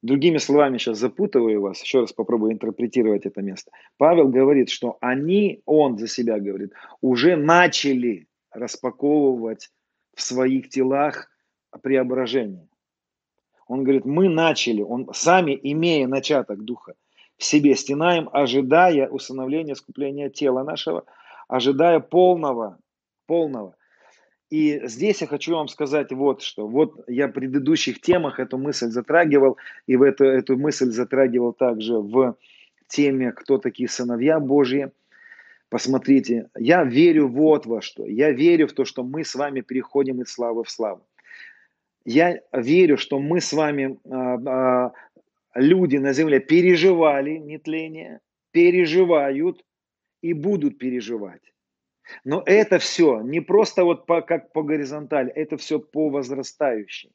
Speaker 1: Другими словами, сейчас запутываю вас, еще раз попробую интерпретировать это место. Павел говорит, что они, он за себя говорит, уже начали распаковывать в своих телах преображение. Он говорит, мы начали, он сами, имея начаток духа, в себе стенаем, ожидая усыновления, скупления тела нашего – ожидая полного, полного. И здесь я хочу вам сказать вот что. Вот я в предыдущих темах эту мысль затрагивал, и в эту, эту мысль затрагивал также в теме «Кто такие сыновья Божьи?». Посмотрите, я верю вот во что. Я верю в то, что мы с вами переходим из славы в славу. Я верю, что мы с вами, а, а, люди на земле, переживали нетление, переживают и будут переживать. Но это все не просто вот по, как по горизонтали, это все по возрастающей.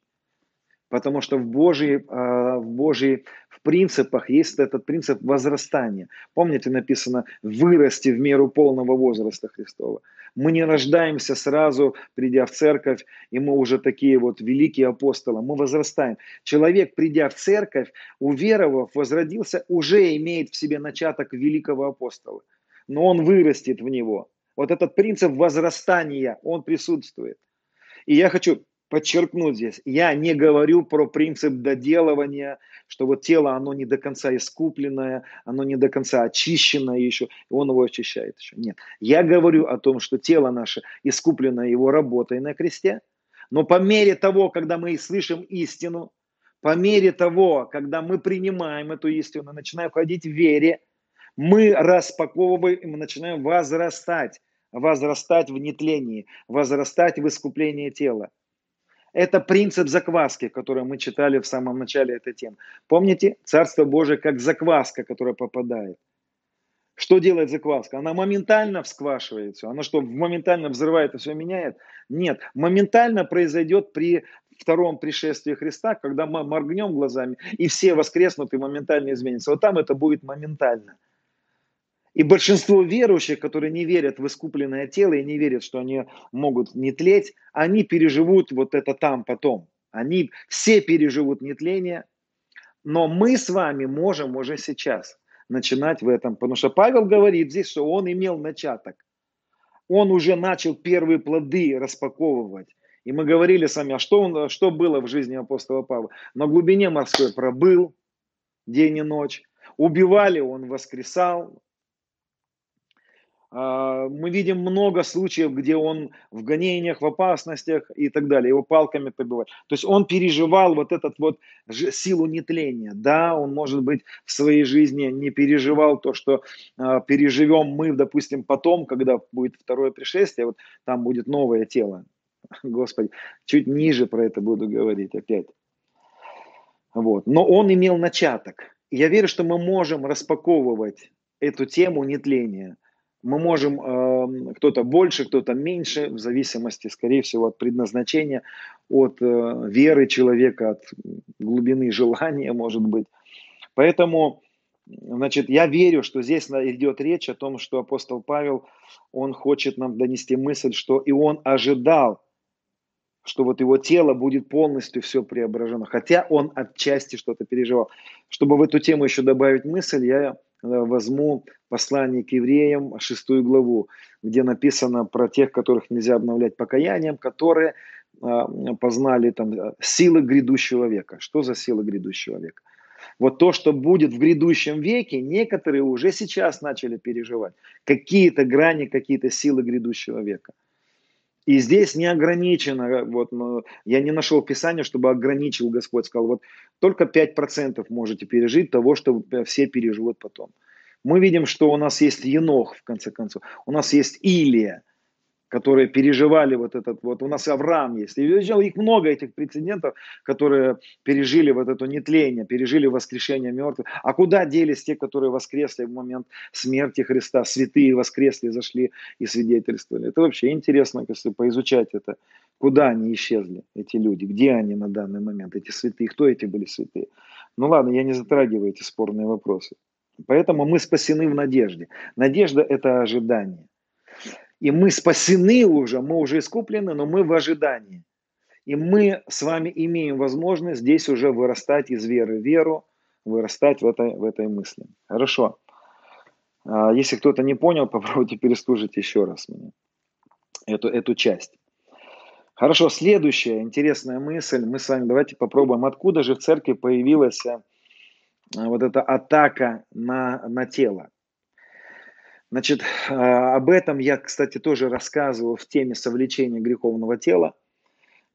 Speaker 1: Потому что в Божьей, а, в Божьей в принципах есть этот принцип возрастания. Помните, написано «вырасти в меру полного возраста Христова». Мы не рождаемся сразу, придя в церковь, и мы уже такие вот великие апостолы. Мы возрастаем. Человек, придя в церковь, уверовав, возродился, уже имеет в себе начаток великого апостола но он вырастет в него. Вот этот принцип возрастания, он присутствует. И я хочу подчеркнуть здесь, я не говорю про принцип доделывания, что вот тело, оно не до конца искупленное, оно не до конца очищенное еще, и он его очищает еще. Нет. Я говорю о том, что тело наше искупленное его работой на кресте, но по мере того, когда мы слышим истину, по мере того, когда мы принимаем эту истину, начинаем ходить в вере, мы распаковываем, и начинаем возрастать, возрастать в нетлении, возрастать в искуплении тела. Это принцип закваски, который мы читали в самом начале этой темы. Помните, Царство Божие как закваска, которая попадает. Что делает закваска? Она моментально всквашивает все. Она что, моментально взрывает и все меняет? Нет. Моментально произойдет при втором пришествии Христа, когда мы моргнем глазами, и все воскреснут и моментально изменятся. Вот там это будет моментально. И большинство верующих, которые не верят в искупленное тело и не верят, что они могут не тлеть, они переживут вот это там потом. Они все переживут нетление, но мы с вами можем уже сейчас начинать в этом. Потому что Павел говорит здесь, что он имел начаток. Он уже начал первые плоды распаковывать. И мы говорили с вами, а что, он, что было в жизни апостола Павла? На глубине морской пробыл день и ночь. Убивали, он воскресал, мы видим много случаев, где он в гонениях, в опасностях и так далее, его палками побивают. То есть он переживал вот этот вот силу нетления. Да, он, может быть, в своей жизни не переживал то, что э, переживем мы, допустим, потом, когда будет второе пришествие, вот там будет новое тело. Господи, чуть ниже про это буду говорить опять. Вот. Но он имел начаток. Я верю, что мы можем распаковывать эту тему нетления – мы можем, э, кто-то больше, кто-то меньше, в зависимости, скорее всего, от предназначения, от э, веры человека, от глубины желания, может быть. Поэтому, значит, я верю, что здесь идет речь о том, что апостол Павел, он хочет нам донести мысль, что и он ожидал, что вот его тело будет полностью все преображено, хотя он отчасти что-то переживал. Чтобы в эту тему еще добавить мысль, я возьму послание к евреям, шестую главу, где написано про тех, которых нельзя обновлять покаянием, которые а, познали там э, силы грядущего века. Что за силы грядущего века? Вот то, что будет в грядущем веке, некоторые уже сейчас начали переживать. Какие-то грани, какие-то силы грядущего века. И здесь не ограничено, вот, я не нашел Писания, чтобы ограничил Господь, сказал, вот только 5% можете пережить того, что все переживут потом. Мы видим, что у нас есть Енох, в конце концов, у нас есть Илия, которые переживали вот этот вот, у нас Авраам есть, и их много этих прецедентов, которые пережили вот это нетление, пережили воскрешение мертвых. А куда делись те, которые воскресли в момент смерти Христа, святые воскресли, зашли и свидетельствовали? Это вообще интересно, если поизучать это. Куда они исчезли, эти люди, где они на данный момент, эти святые, кто эти были святые? Ну ладно, я не затрагиваю эти спорные вопросы. Поэтому мы спасены в надежде. Надежда – это ожидание. И мы спасены уже, мы уже искуплены, но мы в ожидании. И мы с вами имеем возможность здесь уже вырастать из веры в веру, вырастать в этой, в этой мысли. Хорошо. А, если кто-то не понял, попробуйте переслушать еще раз мне эту, эту часть. Хорошо, следующая интересная мысль. Мы с вами давайте попробуем, откуда же в церкви появилась а, вот эта атака на, на тело. Значит, а, об этом я, кстати, тоже рассказывал в теме совлечения греховного тела.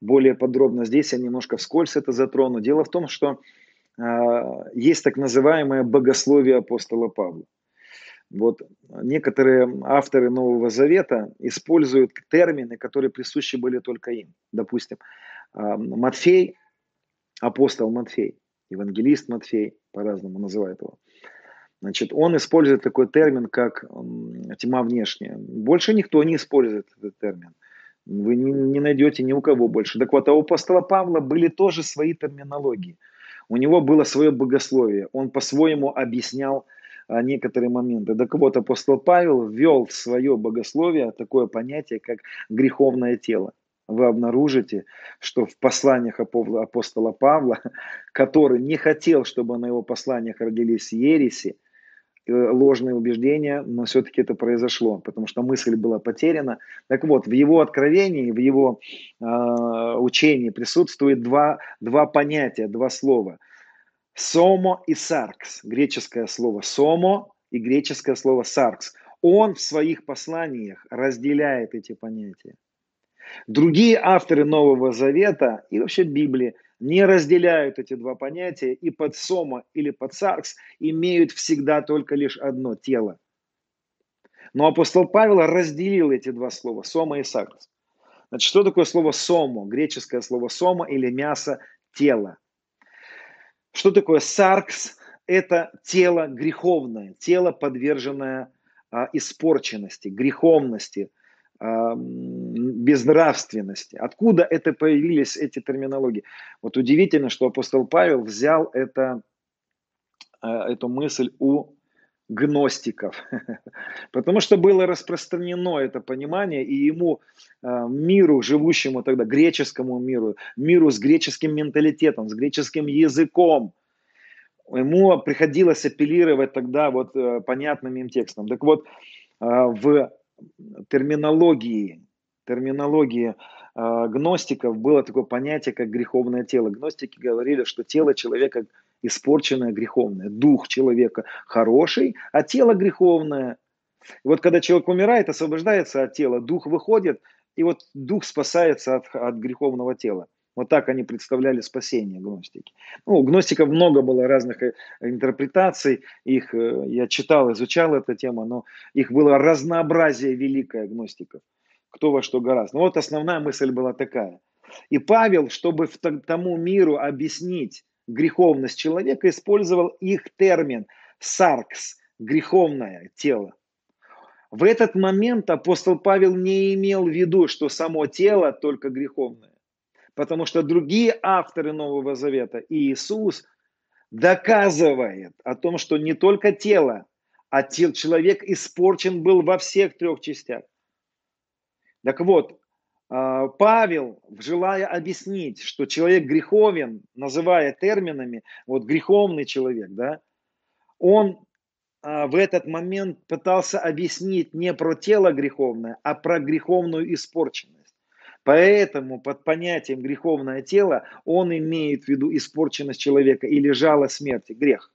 Speaker 1: Более подробно здесь я немножко вскользь это затрону. Дело в том, что а, есть так называемое богословие апостола Павла. Вот некоторые авторы Нового Завета используют термины, которые присущи были только им. Допустим, а, Матфей, апостол Матфей, евангелист Матфей, по-разному называют его – Значит, он использует такой термин, как тьма внешняя. Больше никто не использует этот термин. Вы не, не найдете ни у кого больше. Так вот, а у апостола Павла были тоже свои терминологии. У него было свое богословие. Он по-своему объяснял а, некоторые моменты. Так вот, апостол Павел ввел в свое богословие такое понятие, как греховное тело. Вы обнаружите, что в посланиях апостола Павла, который не хотел, чтобы на его посланиях родились ереси, ложные убеждения, но все-таки это произошло, потому что мысль была потеряна. Так вот, в его откровении, в его э, учении присутствует два, два понятия, два слова. Сомо и саркс, греческое слово сомо и греческое слово саркс. Он в своих посланиях разделяет эти понятия. Другие авторы Нового Завета и вообще Библии не разделяют эти два понятия и под сома или под саркс имеют всегда только лишь одно тело. Но апостол Павел разделил эти два слова, сома и саркс. Значит, что такое слово сомо? Греческое слово сомо или мясо тела. Что такое саркс? Это тело греховное, тело, подверженное а, испорченности, греховности, безнравственности. Откуда это появились эти терминологии? Вот удивительно, что апостол Павел взял это, а, эту мысль у гностиков, потому что было распространено это понимание, и ему, а, миру, живущему тогда, греческому миру, миру с греческим менталитетом, с греческим языком, ему приходилось апеллировать тогда вот э, понятным им текстом. Так вот, в терминологии, терминологии а, гностиков было такое понятие, как греховное тело. Гностики говорили, что тело человека испорченное, греховное. Дух человека хороший, а тело греховное. И вот когда человек умирает, освобождается от тела, дух выходит, и вот дух спасается от, от греховного тела. Вот так они представляли спасение гностики. Ну, у гностиков много было разных э, интерпретаций. Их, э, я читал, изучал эту тему, но их было разнообразие великое гностиков. Кто во что гораздо. Но вот основная мысль была такая. И Павел, чтобы тому миру объяснить греховность человека, использовал их термин «саркс» – греховное тело. В этот момент апостол Павел не имел в виду, что само тело только греховное. Потому что другие авторы Нового Завета и Иисус доказывает о том, что не только тело, а тел, человек испорчен был во всех трех частях. Так вот, а, Павел, желая объяснить, что человек греховен, называя терминами, вот греховный человек, да, он а, в этот момент пытался объяснить не про тело греховное, а про греховную испорченность. Поэтому под понятием греховное тело он имеет в виду испорченность человека или жало смерти, грех.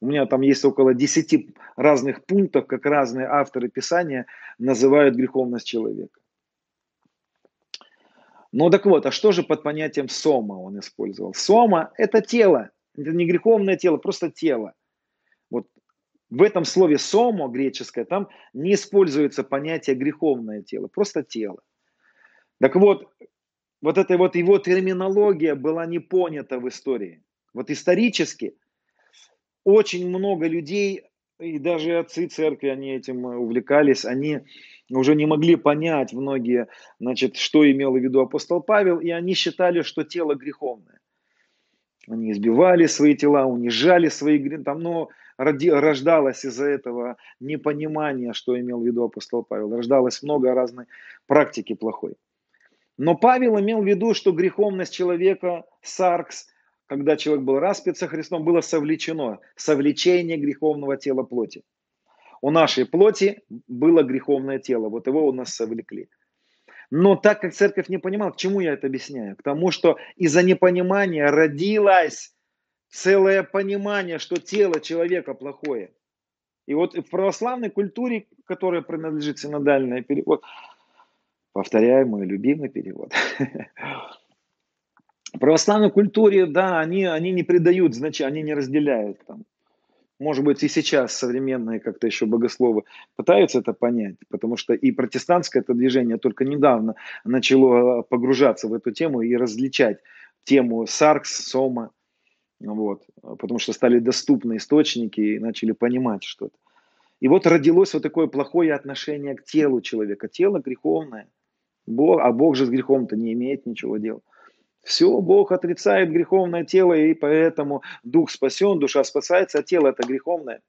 Speaker 1: У меня там есть около 10 разных пунктов, как разные авторы Писания называют греховность человека. Ну так вот, а что же под понятием сома он использовал? Сома – это тело, это не греховное тело, просто тело. Вот в этом слове сомо греческое там не используется понятие греховное тело, просто тело. Так вот, вот эта вот его терминология была не понята в истории. Вот исторически – очень много людей, и даже отцы церкви, они этим э, увлекались, они уже не могли понять многие, значит, что имел в виду апостол Павел, и они считали, что тело греховное. Они избивали свои тела, унижали свои грехи, там, но роди, рождалось из-за этого непонимание, что имел в виду апостол Павел. Рождалось много разной практики плохой. Но Павел имел в виду, что греховность человека, саркс, когда человек был распят со Христом, было совлечено, совлечение греховного тела плоти. У нашей плоти было греховное тело, вот его у нас совлекли. Но так как церковь не понимала, к чему я это объясняю? К тому, что из-за непонимания родилось целое понимание, что тело человека плохое. И вот в православной культуре, которая принадлежит синодальный перевод, повторяю мой любимый перевод, православной культуре, да, они, они не придают значения, они не разделяют там. Может быть, и сейчас современные как-то еще богословы пытаются это понять, потому что и протестантское это движение только недавно начало погружаться в эту тему и различать тему Саркс, Сома, вот, потому что стали доступны источники и начали понимать что-то. И вот родилось вот такое плохое отношение к телу человека. Тело греховное, Бог, а Бог же с грехом-то не имеет ничего дела. Все, Бог отрицает греховное тело, и поэтому дух спасен, душа спасается, а тело это греховное.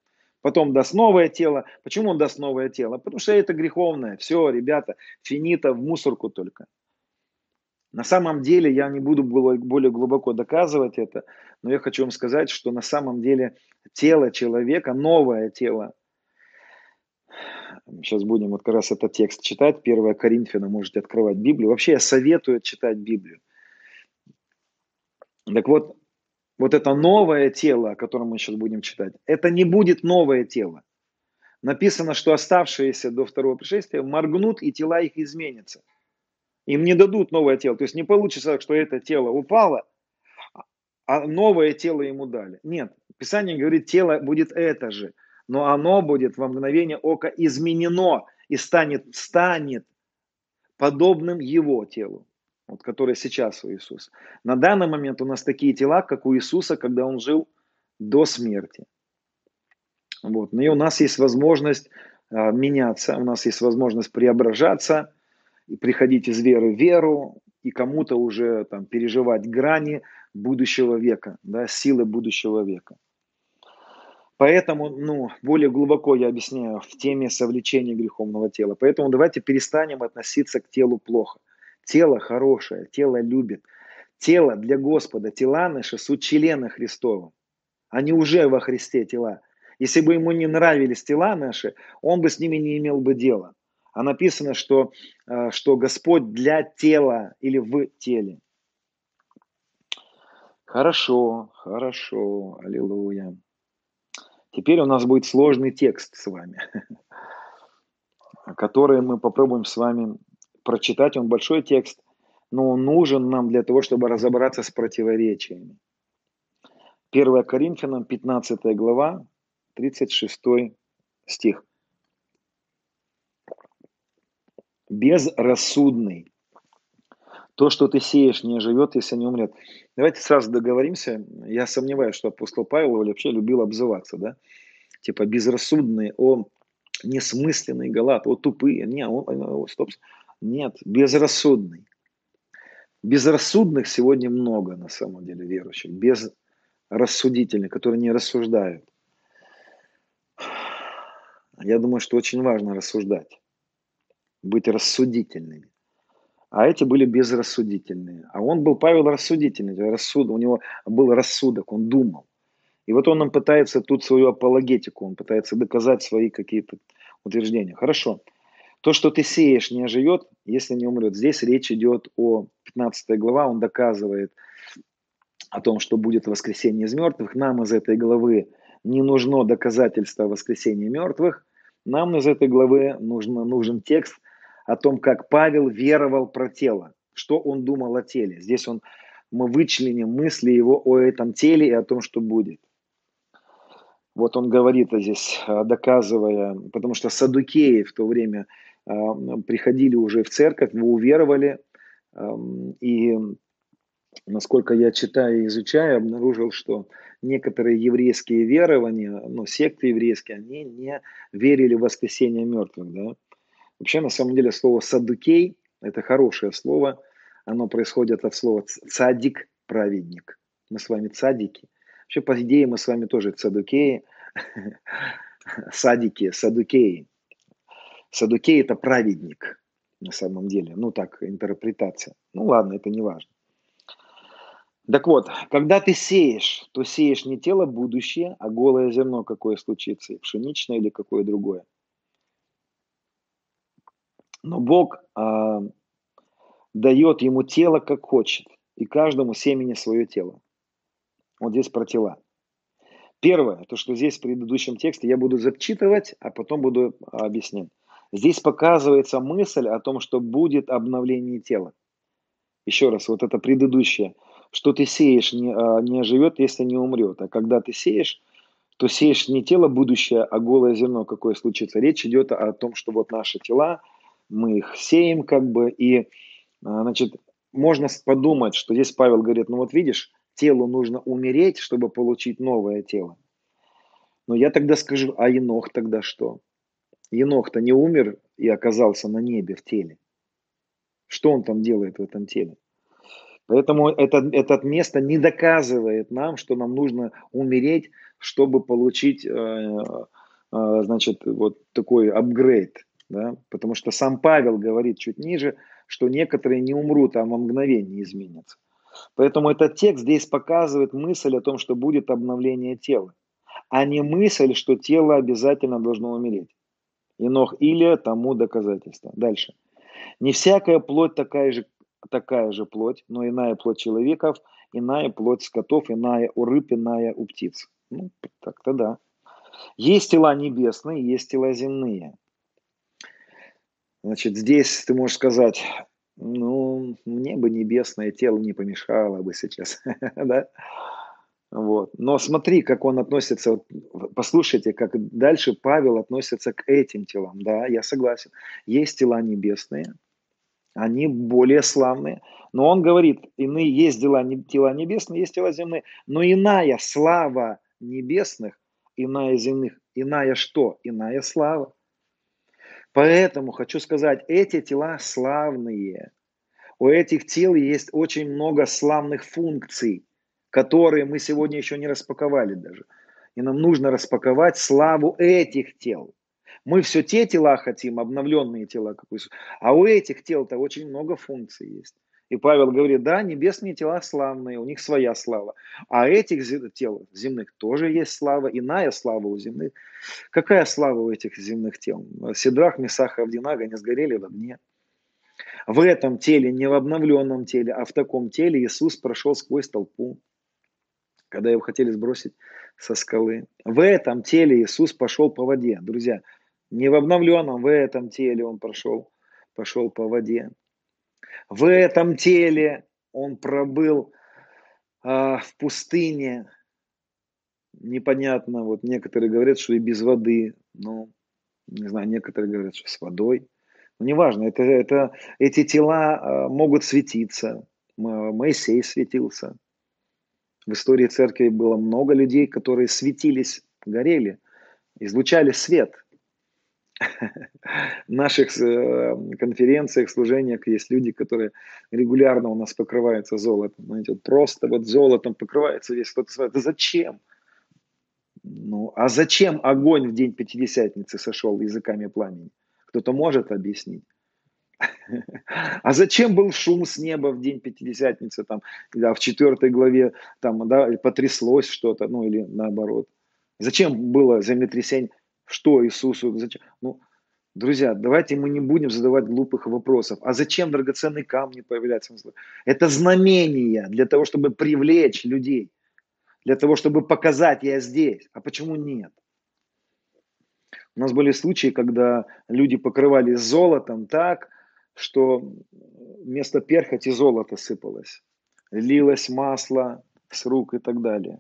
Speaker 1: Потом даст новое тело. Почему он даст новое тело? Потому что это греховное. Все, ребята, финита в мусорку только. На самом деле, я не буду более глубоко доказывать это, но я хочу вам сказать, что на самом деле тело человека, новое тело, сейчас будем вот как раз этот текст читать, 1 Коринфяна, можете открывать Библию. Вообще я советую читать Библию. Так вот, вот это новое тело, о котором мы сейчас будем читать, это не будет новое тело. Написано, что оставшиеся до второго пришествия моргнут, и тела их изменятся. Им не дадут новое тело. То есть не получится так, что это тело упало, а новое тело ему дали. Нет, Писание говорит, тело будет это же, но оно будет во мгновение ока изменено и станет, станет подобным Его телу, вот, которое сейчас у Иисуса. На данный момент у нас такие тела, как у Иисуса, когда Он жил до смерти. Вот. И у нас есть возможность а, меняться, у нас есть возможность преображаться и приходить из веры в веру, и кому-то уже там переживать грани будущего века, да, силы будущего века. Поэтому, ну, более глубоко я объясняю в теме совлечения греховного тела. Поэтому давайте перестанем относиться к телу плохо. Тело хорошее, тело любит. Тело для Господа, тела наши суть члена Христова. Они уже во Христе тела. Если бы ему не нравились тела наши, он бы с ними не имел бы дела. А написано, что, э, что Господь для тела или в теле. Хорошо, хорошо, аллилуйя. Теперь у нас будет сложный текст с вами, который мы попробуем с вами прочитать. Он большой текст, но он нужен нам для того, чтобы разобраться с противоречиями. 1 Коринфянам, 15 глава, 36 стих. Безрассудный. То, что ты сеешь, не живет, если не умрет. Давайте сразу договоримся. Я сомневаюсь, что апостол Павел вообще любил обзываться, да? Типа безрассудный, он несмысленный галат, о тупые. Не, он, о, стоп. Нет, безрассудный. Безрассудных сегодня много, на самом деле, верующих. Безрассудительных, которые не рассуждают. Я думаю, что очень важно рассуждать, быть рассудительными. А эти были безрассудительные. А он был, Павел, рассудительный. Рассуд, у него был рассудок, он думал. И вот он нам пытается тут свою апологетику, он пытается доказать свои какие-то утверждения. Хорошо. То, что ты сеешь, не оживет, если не умрет. Здесь речь идет о 15 глава, он доказывает о том, что будет воскресение из мертвых. Нам из этой главы не нужно доказательство воскресения мертвых. Нам из этой главы нужно, нужен текст – о том, как Павел веровал про тело, что он думал о теле. Здесь он, мы вычленим мысли его о этом теле и о том, что будет. Вот он говорит здесь, а, доказывая, потому что садукеи в то время э, приходили уже в церковь, вы уверовали, э, и насколько я читаю и изучаю, обнаружил, что некоторые еврейские верования, ну, секты еврейские, они не верили в воскресение мертвых, да, Вообще, на самом деле, слово «садукей» – это хорошее слово. Оно происходит от слова «цадик» – праведник. Мы с вами цадики. Вообще, по идее, мы с вами тоже цадукеи. Садики, садукеи. Садукей – это праведник на самом деле. Ну, так, интерпретация. Ну, ладно, это не важно. Так вот, когда ты сеешь, то сеешь не тело будущее, а голое зерно, какое случится, пшеничное или какое другое. Но Бог э, дает ему тело, как хочет, и каждому семени свое тело. Вот здесь про тела. Первое, то, что здесь в предыдущем тексте я буду зачитывать, а потом буду объяснять. Здесь показывается мысль о том, что будет обновление тела. Еще раз, вот это предыдущее. Что ты сеешь, не, а, не живет, если не умрет. А когда ты сеешь, то сеешь не тело будущее, а голое зерно, какое случится. Речь идет о том, что вот наши тела – мы их сеем как бы, и, а, значит, можно подумать, что здесь Павел говорит, ну вот видишь, телу нужно умереть, чтобы получить новое тело. Но я тогда скажу, а Енох тогда что? Енох-то не умер и оказался на небе в теле. Что он там делает в этом теле? Поэтому это, это место не доказывает нам, что нам нужно умереть, чтобы получить, э, э, значит, вот такой апгрейд да? потому что сам Павел говорит чуть ниже, что некоторые не умрут, а во мгновение изменятся. Поэтому этот текст здесь показывает мысль о том, что будет обновление тела, а не мысль, что тело обязательно должно умереть. Инох или тому доказательство. Дальше. Не всякая плоть такая же, такая же плоть, но иная плоть человеков, иная плоть скотов, иная у рыб, иная у птиц. Ну, так-то да. Есть тела небесные, есть тела земные. Значит, здесь ты можешь сказать, ну, мне бы небесное тело не помешало бы сейчас, да? Вот. Но смотри, как он относится, послушайте, как дальше Павел относится к этим телам, да, я согласен. Есть тела небесные,
Speaker 2: они более славные. Но он говорит, иные есть дела, тела небесные, есть тела земные, но иная слава небесных, иная земных, иная что? Иная слава. Поэтому хочу сказать, эти тела славные. У этих тел есть очень много славных функций, которые мы сегодня еще не распаковали даже. И нам нужно распаковать славу этих тел. Мы все те тела хотим, обновленные тела, как. А у этих тел-то очень много функций есть. И Павел говорит, да, небесные тела славные, у них своя слава. А этих тел земных тоже есть слава, иная слава у земных. Какая слава у этих земных тел? Сидрах, Месах Авдинага не сгорели в огне. В этом теле, не в обновленном теле, а в таком теле Иисус прошел сквозь толпу, когда его хотели сбросить со скалы. В этом теле Иисус пошел по воде. Друзья, не в обновленном, в этом теле он прошел, пошел по воде. В этом теле он пробыл а, в пустыне. Непонятно, вот некоторые говорят, что и без воды, ну, не знаю, некоторые говорят, что с водой. Но неважно, это, это, эти тела а, могут светиться. Моисей светился. В истории церкви было много людей, которые светились, горели, излучали свет – наших э, конференциях, служениях есть люди, которые регулярно у нас покрываются золотом. Знаете, вот просто вот золотом покрывается весь кто-то спрашивает, да зачем? Ну, а зачем огонь в день Пятидесятницы сошел языками пламени? Кто-то может объяснить? А зачем был шум с неба в день Пятидесятницы, там, да, в четвертой главе, там, да, потряслось что-то, ну или наоборот? Зачем было землетрясение? Что Иисусу? Зачем? Ну, друзья, давайте мы не будем задавать глупых вопросов. А зачем драгоценные камни появляются? Это знамение для того, чтобы привлечь людей. Для того, чтобы показать, я здесь. А почему нет? У нас были случаи, когда люди покрывались золотом так, что вместо перхоти золото сыпалось. Лилось масло с рук и так далее.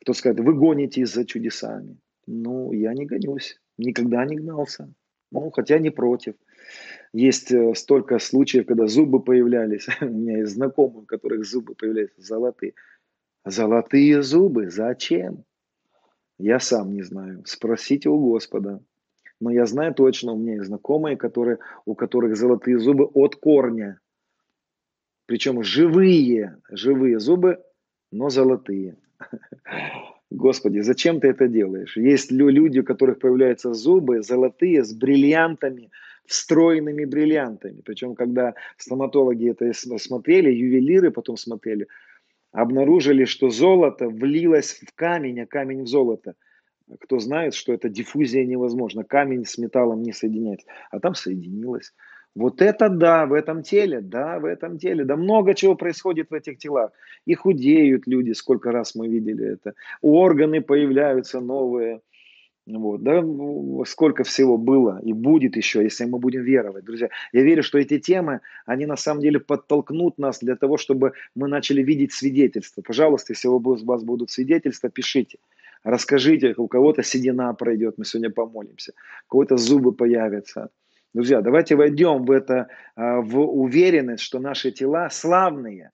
Speaker 2: Кто скажет, вы гонитесь за чудесами. Ну, я не гонюсь, никогда не гнался. Ну, хотя не против. Есть э, столько случаев, когда зубы появлялись. У меня есть знакомые, у которых зубы появляются золотые. Золотые зубы, зачем? Я сам не знаю. Спросите у Господа. Но я знаю точно, у меня есть знакомые, которые, у которых золотые зубы от корня. Причем живые, живые зубы, но золотые. Господи, зачем ты это делаешь? Есть люди, у которых появляются зубы золотые с бриллиантами, встроенными бриллиантами. Причем, когда стоматологи это смотрели, ювелиры потом смотрели, обнаружили, что золото влилось в камень, а камень в золото. Кто знает, что это диффузия невозможна. Камень с металлом не соединять. А там соединилось. Вот это да, в этом теле, да, в этом теле. Да много чего происходит в этих телах. И худеют люди, сколько раз мы видели это. Органы появляются новые. Вот, да, сколько всего было и будет еще, если мы будем веровать, друзья. Я верю, что эти темы, они на самом деле подтолкнут нас для того, чтобы мы начали видеть свидетельства. Пожалуйста, если у вас будут свидетельства, пишите. Расскажите, у кого-то седина пройдет, мы сегодня помолимся, у кого-то зубы появятся, Друзья, давайте войдем в это, а, в уверенность, что наши тела славные.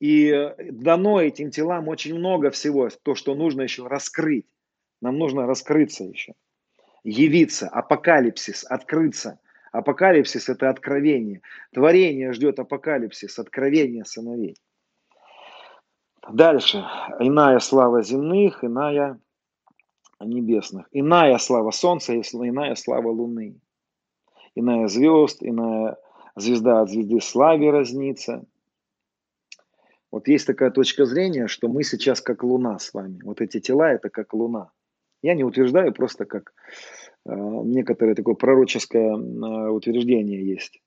Speaker 2: И дано этим телам очень много всего, то, что нужно еще раскрыть. Нам нужно раскрыться еще. Явиться, апокалипсис, открыться. Апокалипсис – это откровение. Творение ждет апокалипсис, откровение сыновей. Дальше. Иная слава земных, иная небесных. Иная слава солнца, иная слава луны иная звезд, иная звезда от звезды славе разнится. Вот есть такая точка зрения, что мы сейчас как Луна с вами. Вот эти тела это как Луна. Я не утверждаю, просто как э, некоторое такое пророческое э, утверждение есть.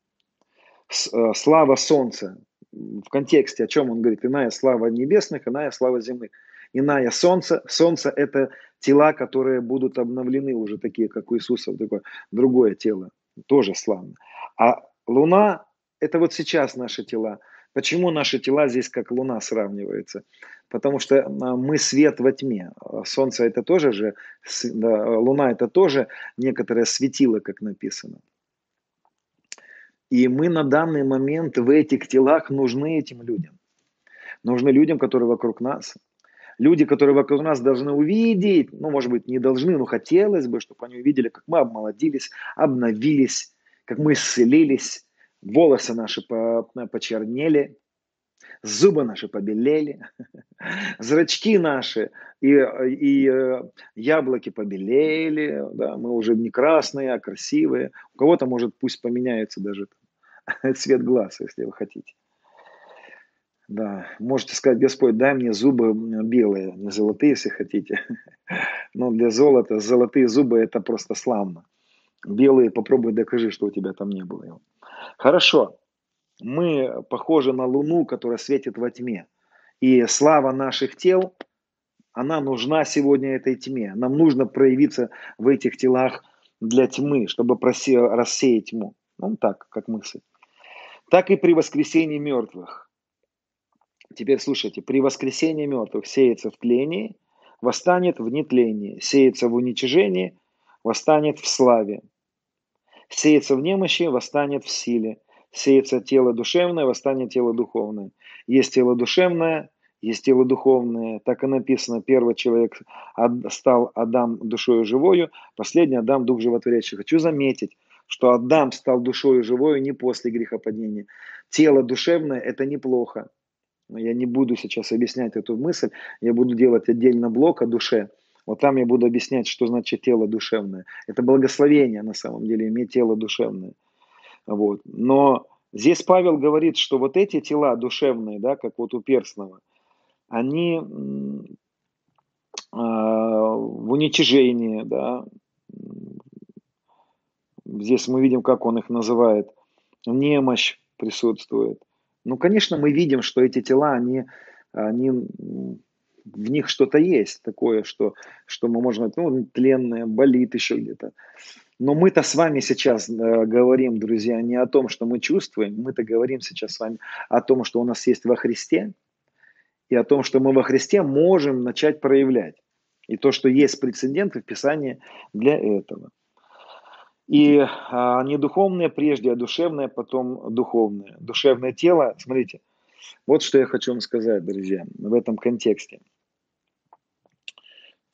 Speaker 2: С, э, слава Солнца. В контексте, о чем он говорит, иная слава небесных, иная слава земных. Иная Солнце. Солнце это тела, которые будут обновлены уже такие, как у Иисуса, такое другое тело тоже славно. А Луна – это вот сейчас наши тела. Почему наши тела здесь как Луна сравниваются? Потому что а, мы свет во тьме. Солнце это тоже же, Луна это тоже некоторое светило, как написано. И мы на данный момент в этих телах нужны этим людям. Нужны людям, которые вокруг нас. Люди, которые вокруг нас должны увидеть, ну, может быть, не должны, но хотелось бы, чтобы они увидели, как мы обмолодились, обновились, как мы исцелились, волосы наши почернели, зубы наши побелели, зрачки наши и, и э, яблоки побелели, да, мы уже не красные, а красивые. У кого-то, может, пусть поменяется даже цвет глаз, если вы хотите. Да, можете сказать, Господь, дай мне зубы белые, не золотые, если хотите. Но для золота золотые зубы это просто славно. Белые попробуй докажи, что у тебя там не было. Хорошо мы похожи на Луну, которая светит во тьме. И слава наших тел, она нужна сегодня этой тьме. Нам нужно проявиться в этих телах для тьмы, чтобы рассеять тьму. Ну, так, как мысль. Так и при воскресении мертвых. Теперь слушайте, при воскресении мертвых сеется в тлении, восстанет в нетлении, сеется в уничижении, восстанет в славе. Сеется в немощи, восстанет в силе сеется тело душевное, восстанет тело духовное. Есть тело душевное, есть тело духовное. Так и написано, первый человек стал Адам душою живою, последний Адам дух животворящий. Хочу заметить, что Адам стал душою живою не после грехопадения. Тело душевное – это неплохо. Но я не буду сейчас объяснять эту мысль, я буду делать отдельно блок о душе. Вот там я буду объяснять, что значит тело душевное. Это благословение на самом деле, иметь тело душевное. Вот. Но здесь Павел говорит, что вот эти тела душевные, да, как вот у перстного, они э, в уничижении, да, здесь мы видим, как он их называет, немощь присутствует. Ну, конечно, мы видим, что эти тела, они, они в них что-то есть такое, что, что мы можем, ну, тленное, болит еще где-то. Но мы-то с вами сейчас э, говорим, друзья, не о том, что мы чувствуем, мы-то говорим сейчас с вами о том, что у нас есть во Христе, и о том, что мы во Христе можем начать проявлять. И то, что есть прецеденты в Писании для этого. И а, не духовное прежде, а душевное, потом духовное. Душевное тело, смотрите, вот что я хочу вам сказать, друзья, в этом контексте.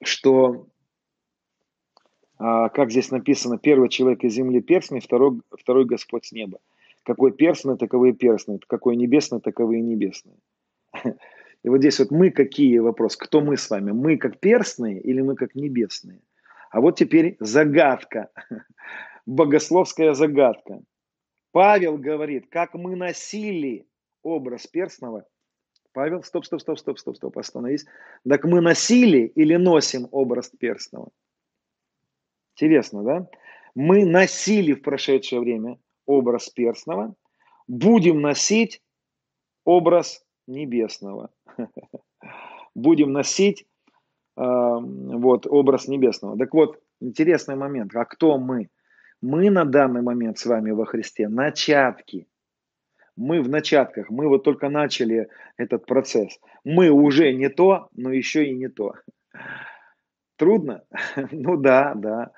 Speaker 2: Что а, как здесь написано, первый человек из земли перстный, второй, второй Господь с неба. Какой перстный, таковые перстные, какой небесный, таковые небесные. И вот здесь вот мы какие вопрос, кто мы с вами? Мы как перстные или мы как небесные? А вот теперь загадка, богословская загадка. Павел говорит, как мы носили образ перстного. Павел, стоп, стоп, стоп, стоп, стоп, стоп, остановись. Так мы носили или носим образ перстного? Интересно, да? Мы носили в прошедшее время образ перстного, будем носить образ небесного. Будем носить вот, образ небесного. Так вот, интересный момент. А кто мы? Мы на данный момент с вами во Христе начатки. Мы в начатках, мы вот только начали этот процесс. Мы уже не то, но еще и не то. Трудно? Ну да, да.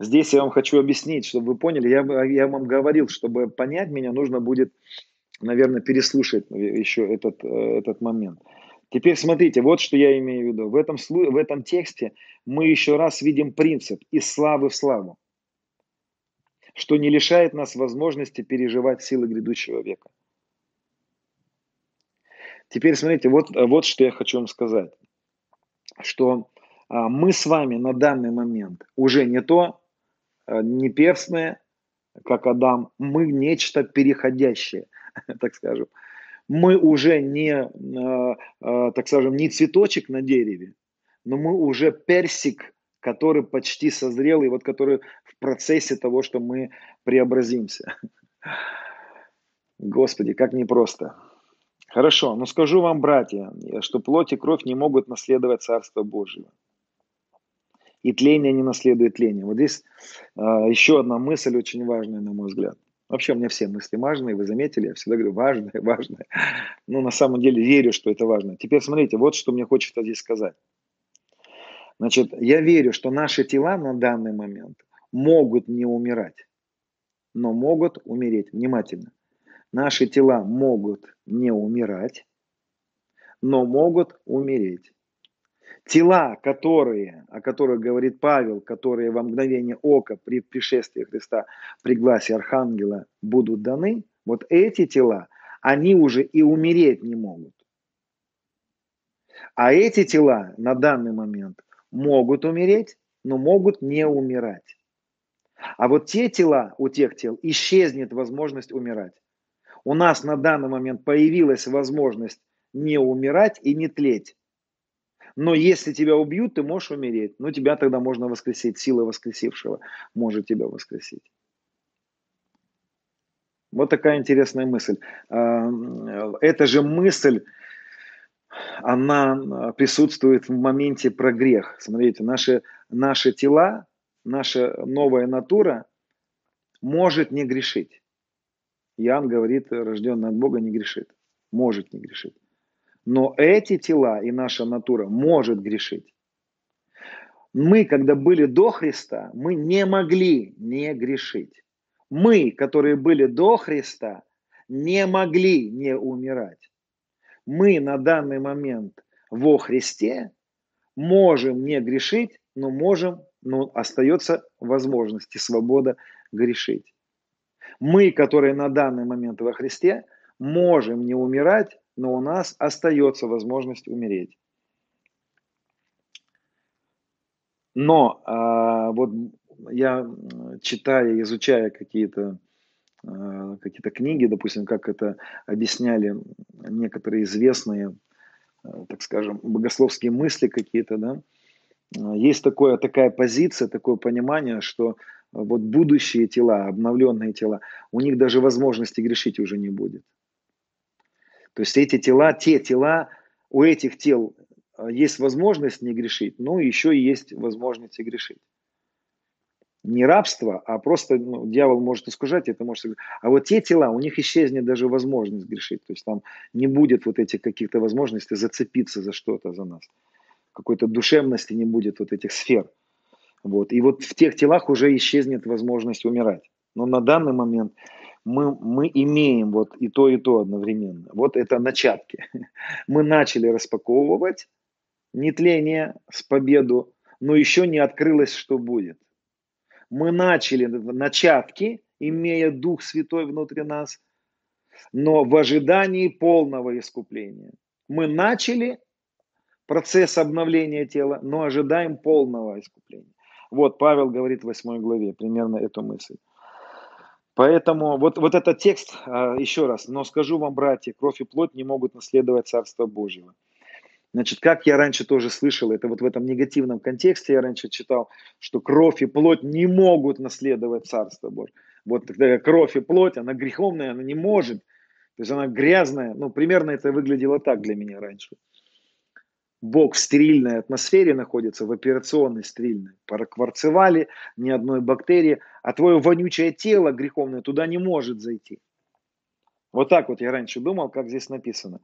Speaker 2: Здесь я вам хочу объяснить, чтобы вы поняли. Я, я вам говорил, чтобы понять меня, нужно будет, наверное, переслушать еще этот, э, этот момент. Теперь смотрите, вот что я имею в виду. В этом, в этом тексте мы еще раз видим принцип из славы в славу, что не лишает нас возможности переживать силы грядущего века. Теперь смотрите, вот, вот что я хочу вам сказать, что а, мы с вами на данный момент уже не то, а, не перстное, как Адам, мы нечто переходящее, так скажем. Мы уже не, а, так скажем, не цветочек на дереве, но мы уже персик, который почти созрел, и вот который в процессе того, что мы преобразимся. Господи, как непросто. Хорошо, но скажу вам, братья, что плоть и кровь не могут наследовать Царство Божьего и тление не наследует тление. Вот здесь э, еще одна мысль очень важная, на мой взгляд. Вообще у меня все мысли важные, вы заметили, я всегда говорю важное, важное. Но на самом деле верю, что это важно. Теперь смотрите, вот что мне хочется здесь сказать. Значит, я верю, что наши тела на данный момент могут не умирать. но могут умереть. Внимательно. Наши тела могут не умирать, но могут умереть. Тела, которые, о которых говорит Павел, которые во мгновение ока при пришествии Христа, при гласе Архангела будут даны, вот эти тела, они уже и умереть не могут. А эти тела на данный момент могут умереть, но могут не умирать. А вот те тела, у тех тел исчезнет возможность умирать. У нас на данный момент появилась возможность не умирать и не тлеть. Но если тебя убьют, ты можешь умереть. Но тебя тогда можно воскресить. Сила воскресившего может тебя воскресить. Вот такая интересная мысль. Эта же мысль, она присутствует в моменте про грех. Смотрите, наши, наши тела, наша новая натура может не грешить. Иоанн говорит, рожденный от Бога не грешит. Может не грешить. Но эти тела и наша натура может грешить. Мы, когда были до Христа, мы не могли не грешить. Мы, которые были до Христа, не могли не умирать. Мы на данный момент во Христе можем не грешить, но можем, но остается возможность и свобода грешить. Мы, которые на данный момент во Христе, можем не умирать, но у нас остается возможность умереть. Но а, вот я читая, изучая какие-то а, какие-то книги, допустим, как это объясняли некоторые известные, а, так скажем, богословские мысли какие-то, да, а, есть такое, такая позиция, такое понимание, что вот будущие тела, обновленные тела, у них даже возможности грешить уже не будет. То есть эти тела, те тела, у этих тел а, есть возможность не грешить, но еще и есть возможность и грешить. Не рабство, а просто ну, дьявол может искушать, это может... А вот те тела, у них исчезнет даже возможность грешить. То есть там не будет вот этих каких-то возможностей зацепиться за что-то, за нас. Какой-то душевности не будет вот этих сфер. Вот. И вот в тех телах уже исчезнет возможность умирать. Но на данный момент мы, мы имеем вот и то, и то одновременно. Вот это начатки. Мы начали распаковывать нетление с победу, но еще не открылось, что будет. Мы начали начатки, имея Дух Святой внутри нас, но в ожидании полного искупления. Мы начали процесс обновления тела, но ожидаем полного искупления. Вот Павел говорит в 8 главе примерно эту мысль. Поэтому вот, вот этот текст, а, еще раз, но скажу вам, братья, кровь и плоть не могут наследовать Царство Божьего. Значит, как я раньше тоже слышал, это вот в этом негативном контексте я раньше читал, что кровь и плоть не могут наследовать Царство Божье. Вот тогда кровь и плоть, она греховная, она не может. То есть она грязная. Ну, примерно это выглядело так для меня раньше. Бог в стерильной атмосфере находится, в операционной стерильной. Прокварцевали, ни одной бактерии, а твое вонючее тело греховное туда не может зайти. Вот так вот я раньше думал, как здесь написано.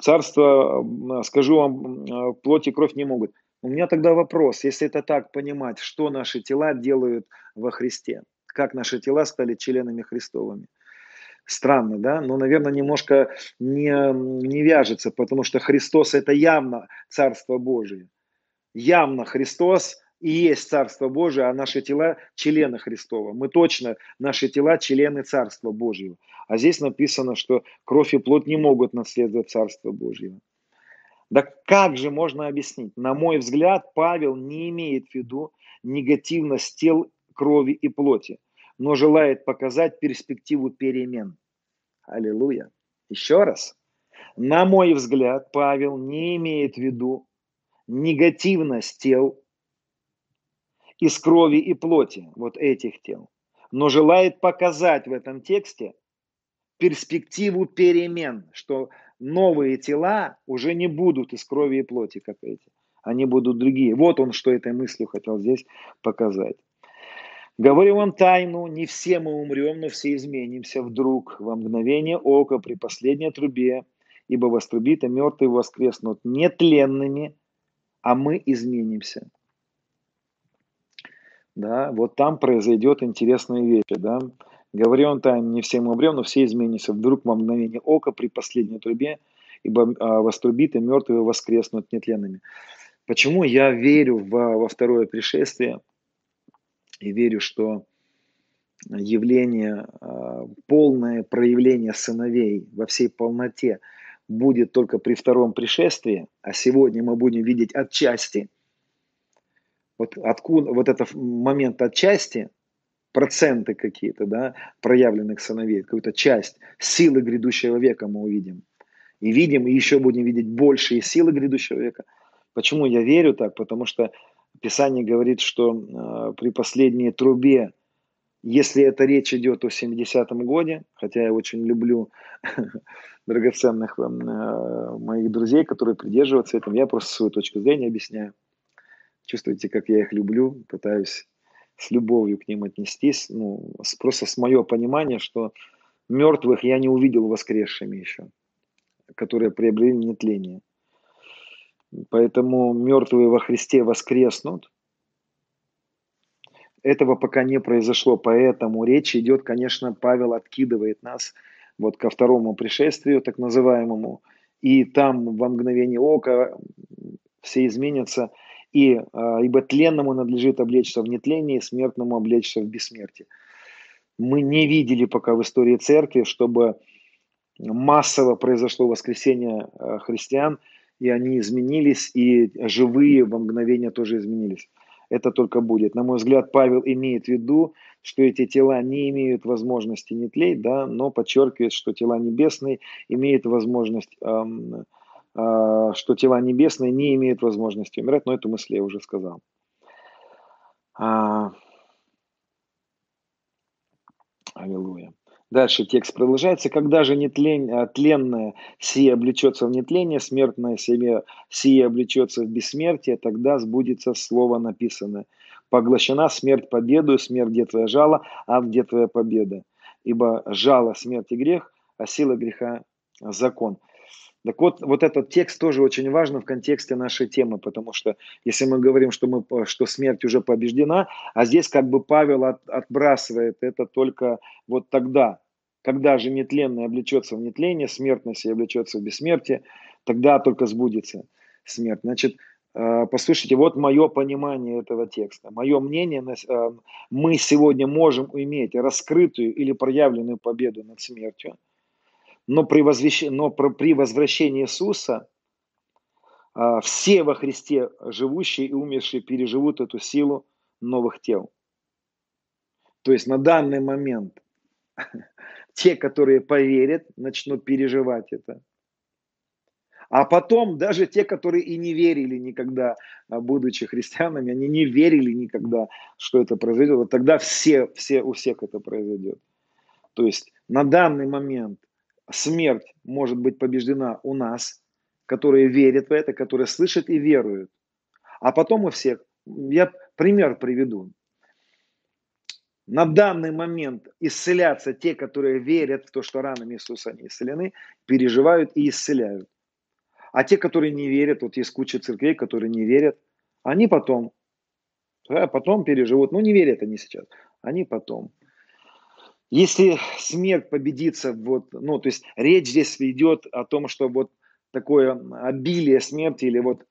Speaker 2: Царство, скажу вам, плоть и кровь не могут. У меня тогда вопрос, если это так понимать, что наши тела делают во Христе? Как наши тела стали членами Христовыми? Странно, да, но, наверное, немножко не, не вяжется, потому что Христос это явно Царство Божие. Явно Христос и есть Царство Божие, а наши тела члены Христова. Мы точно, наши тела члены Царства Божьего. А здесь написано, что кровь и плоть не могут наследовать Царство Божьего. Да как же можно объяснить? На мой взгляд, Павел не имеет в виду негативность тел, крови и плоти но желает показать перспективу перемен. Аллилуйя. Еще раз. На мой взгляд, Павел не имеет в виду негативность тел из крови и плоти, вот этих тел, но желает показать в этом тексте перспективу перемен, что новые тела уже не будут из крови и плоти, как эти. Они будут другие. Вот он, что этой мыслью хотел здесь показать. Говорю вам тайну, не все мы умрем, но все изменимся вдруг, во мгновение ока, при последней трубе, ибо вострубит, и мертвые воскреснут нетленными, а мы изменимся. да, вот там произойдет интересные вещи, да. Говорю он там, не все мы умрем, но все изменятся. Вдруг во мгновение ока при последней трубе, ибо а, вострубит и мертвые воскреснут нетленными. Почему я верю в, во второе пришествие и верю, что явление, а, полное проявление сыновей во всей полноте будет только при втором пришествии, а сегодня мы будем видеть отчасти, вот откуда вот этот момент отчасти, проценты какие-то, да, проявленных сыновей, какую-то часть силы грядущего века мы увидим. И видим, и еще будем видеть большие силы грядущего века. Почему я верю так? Потому что Писание говорит, что э, при последней трубе если это речь идет о 70-м годе, хотя я очень люблю драгоценных э, моих друзей, которые придерживаются этим, я просто свою точку зрения объясняю. Чувствуете, как я их люблю, пытаюсь с любовью к ним отнестись. Ну, просто с мое понимание, что мертвых я не увидел воскресшими еще, которые приобрели нетление. Поэтому мертвые во Христе воскреснут, этого пока не произошло, поэтому речь идет, конечно, Павел откидывает нас вот ко второму пришествию, так называемому, и там во мгновение ока все изменятся, и а, ибо тленному надлежит облечься в нетлении, смертному облечься в бессмертие. Мы не видели пока в истории церкви, чтобы массово произошло воскресение а, христиан, и они изменились, и живые во мгновение тоже изменились это только будет. На мой взгляд, Павел имеет в виду, что эти тела не имеют возможности не тлеть, да, но подчеркивает, что тела небесные имеют возможность, эм, э, что тела небесные не имеют возможности умирать, но эту мысль я уже сказал. А... Аллилуйя. Дальше текст продолжается. Когда же нетлен, а, тленное сие облечется в нетление, смертное себе сие облечется в бессмертие, тогда сбудется слово написанное. Поглощена смерть победу, смерть где твоя жало, а где твоя победа. Ибо жало смерть и грех, а сила греха закон. Так вот, вот этот текст тоже очень важен в контексте нашей темы, потому что если мы говорим, что, мы, что смерть уже побеждена, а здесь как бы Павел от, отбрасывает это только вот тогда, когда же нетленное облечется в нетление, смертность облечется в бессмертие, тогда только сбудется смерть. Значит, э, послушайте, вот мое понимание этого текста. Мое мнение, э, мы сегодня можем иметь раскрытую или проявленную победу над смертью – но при, возвещ... но при возвращении Иисуса а, все во Христе живущие и умершие переживут эту силу новых тел. То есть на данный момент те, которые поверят, начнут переживать это. А потом даже те, которые и не верили никогда, а, будучи христианами, они не верили никогда, что это произойдет. Вот тогда все, все, у всех это произойдет. То есть на данный момент смерть может быть побеждена у нас, которые верят в это, которые слышат и веруют. А потом у всех, я пример приведу. На данный момент исцелятся те, которые верят в то, что ранами Иисуса они исцелены, переживают и исцеляют. А те, которые не верят, вот есть куча церквей, которые не верят, они потом, да, потом переживут. Ну, не верят они сейчас, они потом. Если смерть победится, вот, ну, то есть речь здесь идет о том, что вот такое обилие смерти или вот,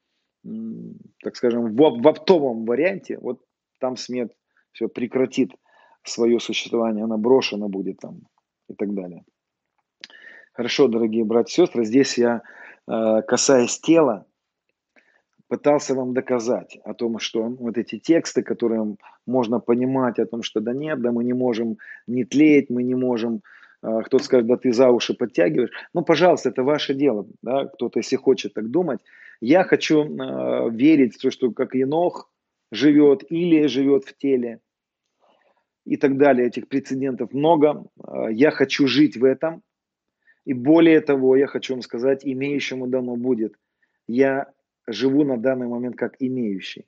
Speaker 2: так скажем, в, в оптовом варианте, вот там смерть все прекратит свое существование, она брошена будет там и так далее. Хорошо, дорогие братья и сестры, здесь я, э, касаясь тела, пытался вам доказать о том, что вот эти тексты, которые можно понимать о том, что да нет, да мы не можем не тлеять, мы не можем, э, кто-то скажет, да ты за уши подтягиваешь. Ну, пожалуйста, это ваше дело, да, кто-то, если хочет так думать. Я хочу э, верить в то, что как Енох живет или живет в теле и так далее. Этих прецедентов много. Э, я хочу жить в этом. И более того, я хочу вам сказать, имеющему дано будет. Я живу на данный момент как имеющий.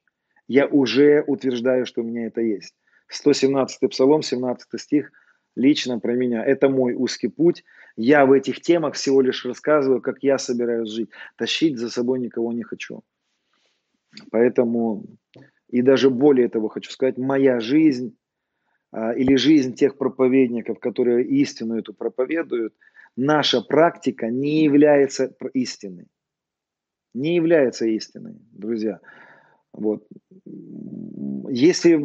Speaker 2: Я уже утверждаю, что у меня это есть. 117 Псалом, 17 стих, лично про меня. Это мой узкий путь. Я в этих темах всего лишь рассказываю, как я собираюсь жить. Тащить за собой никого не хочу. Поэтому и даже более того хочу сказать, моя жизнь а, или жизнь тех проповедников, которые истину эту проповедуют, наша практика не является истиной. Не является истиной, друзья. Вот. Если,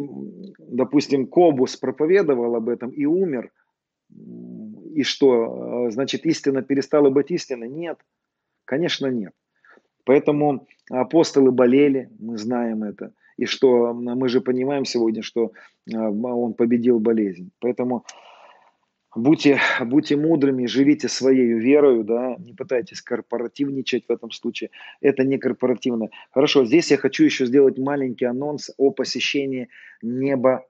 Speaker 2: допустим, Кобус проповедовал об этом и умер, и что, значит, истина перестала быть истиной? Нет, конечно, нет. Поэтому апостолы болели, мы знаем это. И что мы же понимаем сегодня, что а, он победил болезнь. Поэтому будьте, будьте мудрыми, живите своей верою, да, не пытайтесь корпоративничать в этом случае. Это не корпоративно. Хорошо, здесь я хочу еще сделать маленький анонс о посещении неба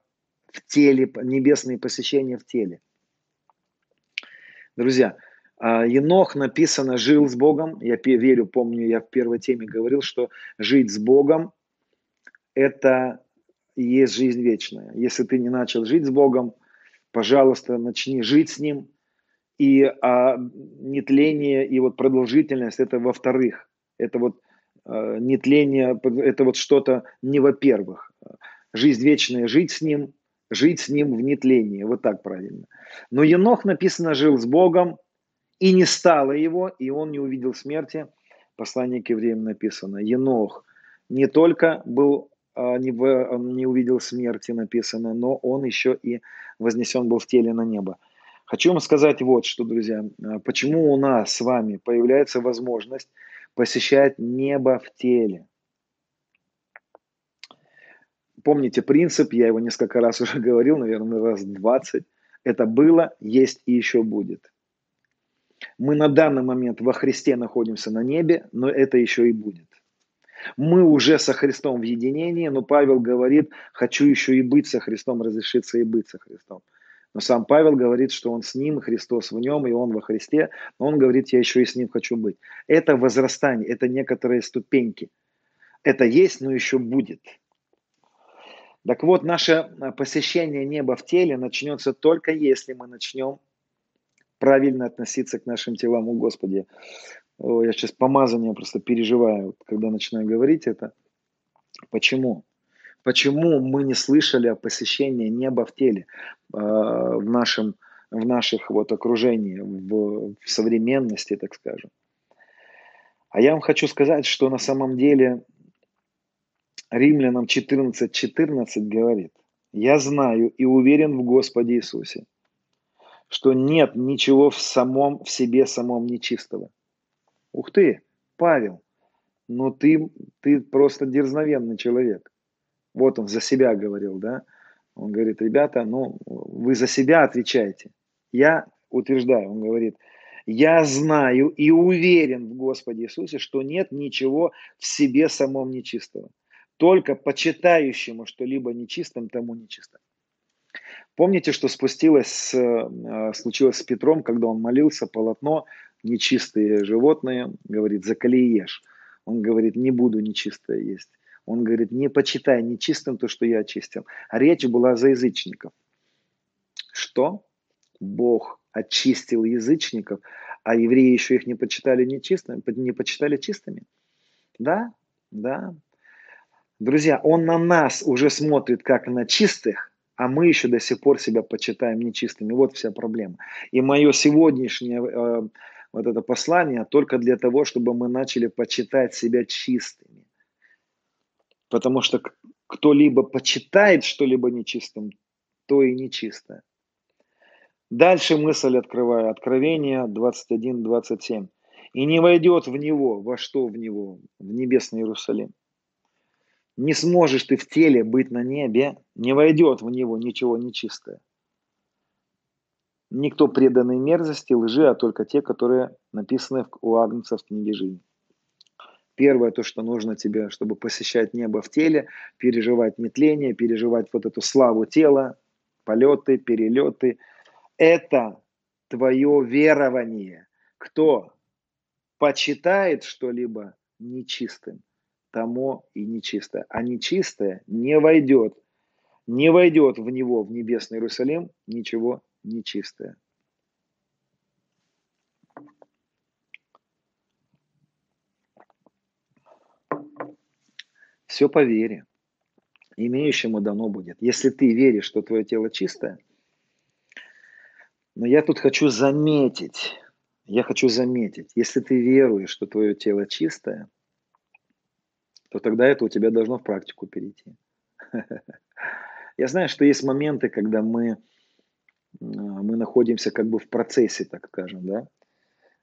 Speaker 2: в теле, небесные посещения в теле. Друзья, а, Енох написано «жил с Богом». Я верю, помню, я в первой теме говорил, что жить с Богом – это и есть жизнь вечная. Если ты не начал жить с Богом, пожалуйста, начни жить с Ним. И а, нетление и вот продолжительность – это во-вторых. Это вот а, нетление, это вот что-то не во-первых. Жизнь вечная – жить с Ним, жить с Ним в нетлении. Вот так правильно. Но Енох написано «жил с Богом», и не стало его, и он не увидел смерти. Послание к евреям написано. Енох не только был не, в, не увидел смерти, написано, но он еще и вознесен был в теле на небо. Хочу вам сказать вот что, друзья. А, почему у нас с вами появляется возможность посещать небо в теле? Помните принцип, я его несколько раз уже говорил, наверное, раз 20. Это было, есть и еще будет. Мы на данный момент во Христе находимся на небе, но это еще и будет. Мы уже со Христом в единении, но Павел говорит, хочу еще и быть со Христом, разрешиться и быть со Христом. Но сам Павел говорит, что он с ним, Христос в нем, и он во Христе, но он говорит, я еще и с ним хочу быть. Это возрастание, это некоторые ступеньки. Это есть, но еще будет. Так вот, наше посещение неба в теле начнется только если мы начнем правильно относиться к нашим телам. у Господи, я сейчас помазание просто переживаю, когда начинаю говорить это. Почему? Почему мы не слышали о посещении неба в теле э, в нашем в наших вот окружении, в, в современности, так скажем. А я вам хочу сказать, что на самом деле Римлянам 14.14 14 говорит, «Я знаю и уверен в Господе Иисусе, что нет ничего в самом, в себе самом нечистого. Ух ты, Павел, ну ты, ты просто дерзновенный человек. Вот он за себя говорил, да? Он говорит, ребята, ну вы за себя отвечаете. Я утверждаю, он говорит, я знаю и уверен в Господе Иисусе, что нет ничего в себе самом нечистого. Только почитающему что-либо нечистым, тому нечисто. Помните, что спустилось, э, случилось с Петром, когда он молился, полотно, нечистые животные, говорит, закали и ешь. Он говорит, не буду нечистое есть. Он говорит, не почитай нечистым то, что я очистил. А речь была за язычников. Что? Бог очистил язычников, а евреи еще их не почитали нечистыми, не почитали чистыми. Да, да. Друзья, он на нас уже смотрит как на чистых, а мы еще до сих пор себя почитаем нечистыми. Вот вся проблема. И мое сегодняшнее э, вот это послание только для того, чтобы мы начали почитать себя чистыми. Потому что кто-либо почитает что-либо нечистым, то и нечистое. Дальше мысль открываю. Откровение 21-27. «И не войдет в него, во что в него? В небесный Иерусалим, не сможешь ты в теле быть на небе, не войдет в него ничего нечистое. Никто преданный мерзости, лжи, а только те, которые написаны у Агнца в книге жизни. Первое, то, что нужно тебе, чтобы посещать небо в теле, переживать нетление, переживать вот эту славу тела, полеты, перелеты, это твое верование. Кто почитает что-либо нечистым, тому и нечистое. А нечистое не войдет, не войдет в него, в небесный Иерусалим, ничего нечистое. Все по вере. имеющему дано будет. Если ты веришь, что твое тело чистое, но я тут хочу заметить, я хочу заметить, если ты веруешь, что твое тело чистое, то тогда это у тебя должно в практику перейти. Я знаю, что есть моменты, когда мы, мы находимся как бы в процессе, так скажем, да.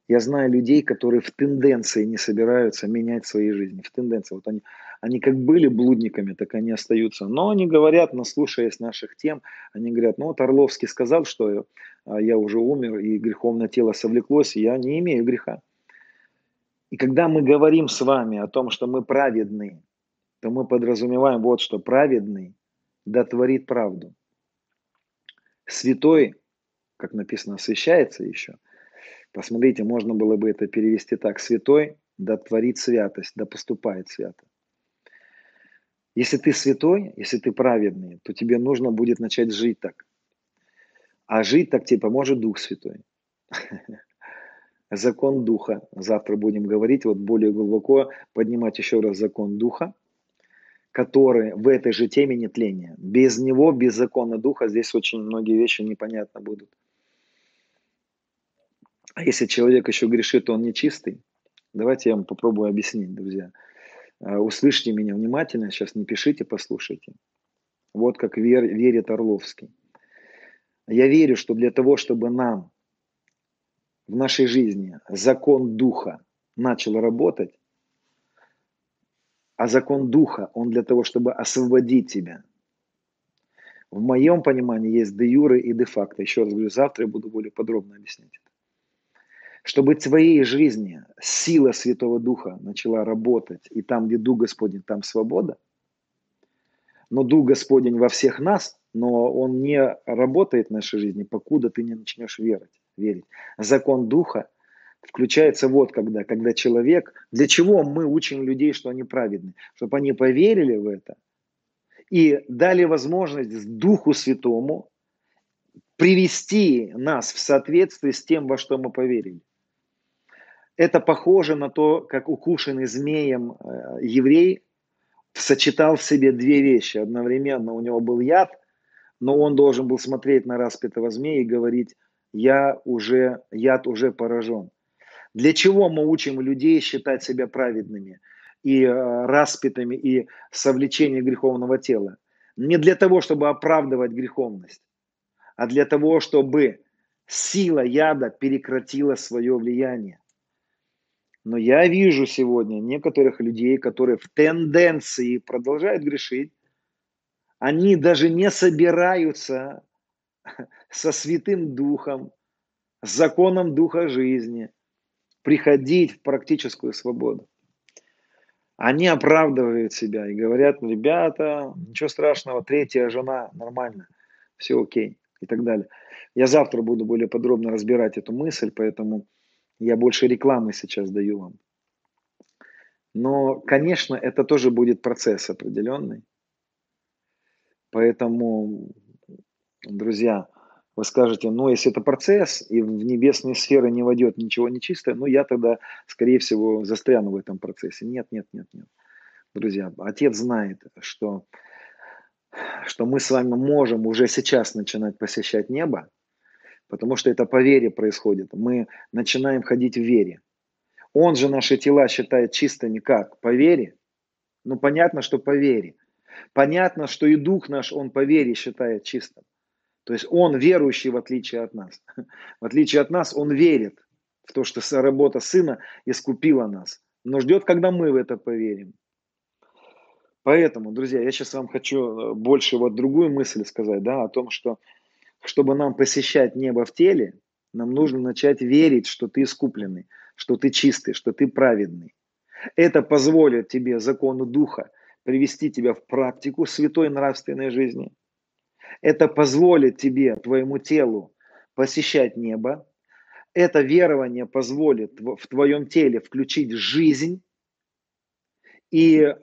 Speaker 2: Я знаю людей, которые в тенденции не собираются менять свои жизни, в тенденции. Вот они, они как были блудниками, так они остаются. Но они говорят, наслушаясь наших тем, они говорят, ну вот Орловский сказал, что а, я уже умер, и греховное тело совлеклось, и я не имею греха. И когда мы говорим с вами о том, что мы праведны, то мы подразумеваем вот что праведный да творит правду. Святой, как написано, освящается еще. Посмотрите, можно было бы это перевести так. Святой да творит святость, да поступает свято. Если ты святой, если ты праведный, то тебе нужно будет начать жить так. А жить так тебе поможет Дух Святой. Закон Духа. Завтра будем говорить, вот более глубоко поднимать еще раз закон Духа, который в этой же теме нетления. Без него, без закона Духа, здесь очень многие вещи непонятно будут. А если человек еще грешит, то он нечистый. Давайте я вам попробую объяснить, друзья. А, услышьте меня внимательно, сейчас не пишите, послушайте. Вот как вер, верит Орловский. Я верю, что для того, чтобы нам в нашей жизни закон Духа начал работать, а закон Духа, он для того, чтобы освободить тебя. В моем понимании есть де юре и де факто. Еще раз говорю, завтра я буду более подробно объяснять это. Чтобы в твоей жизни сила Святого Духа начала работать, и там, где Дух Господень, там свобода. Но Дух Господень во всех нас, но Он не работает в нашей жизни, покуда ты не начнешь верить. верить. Закон Духа включается вот когда, когда человек, для чего мы учим людей, что они праведны? Чтобы они поверили в это и дали возможность Духу Святому привести нас в соответствие с тем, во что мы поверили. Это похоже на то, как укушенный змеем э, еврей сочетал в себе две вещи. Одновременно у него был яд, но он должен был смотреть на распятого змея и говорить, я уже, яд уже поражен. Для чего мы учим людей считать себя праведными и э, распятыми и совлечение греховного тела? Не для того, чтобы оправдывать греховность, а для того, чтобы сила яда прекратила свое влияние. Но я вижу сегодня некоторых людей, которые в тенденции продолжают грешить, они даже не собираются со Святым Духом, с законом Духа жизни – приходить в практическую свободу. Они оправдывают себя и говорят, ребята, ничего страшного, третья жена, нормально, все окей и так далее. Я завтра буду более подробно разбирать эту мысль, поэтому я больше рекламы сейчас даю вам. Но, конечно, это тоже будет процесс определенный. Поэтому, друзья, вы скажете, ну, если это процесс, и в небесные сферы не войдет ничего нечистое, ну, я тогда, скорее всего, застряну в этом процессе. Нет, нет, нет, нет. Друзья, Отец знает, что, что мы с вами можем уже сейчас начинать посещать небо, потому что это по вере происходит. Мы начинаем ходить в вере. Он же наши тела считает чистыми как? По вере? Ну, понятно, что по вере. Понятно, что и дух наш, он по вере считает чистым. То есть он верующий в отличие от нас. В отличие от нас, он верит в то, что работа сына искупила нас. Но ждет, когда мы в это поверим. Поэтому, друзья, я сейчас вам хочу э, больше вот другую мысль сказать, да, о том, что чтобы нам посещать небо в теле, нам нужно начать верить, что ты искупленный, что ты чистый, что ты праведный. Это позволит тебе закону Духа привести тебя в практику святой нравственной жизни – это позволит тебе, твоему телу, посещать небо. Это верование позволит в твоем теле включить жизнь. И э,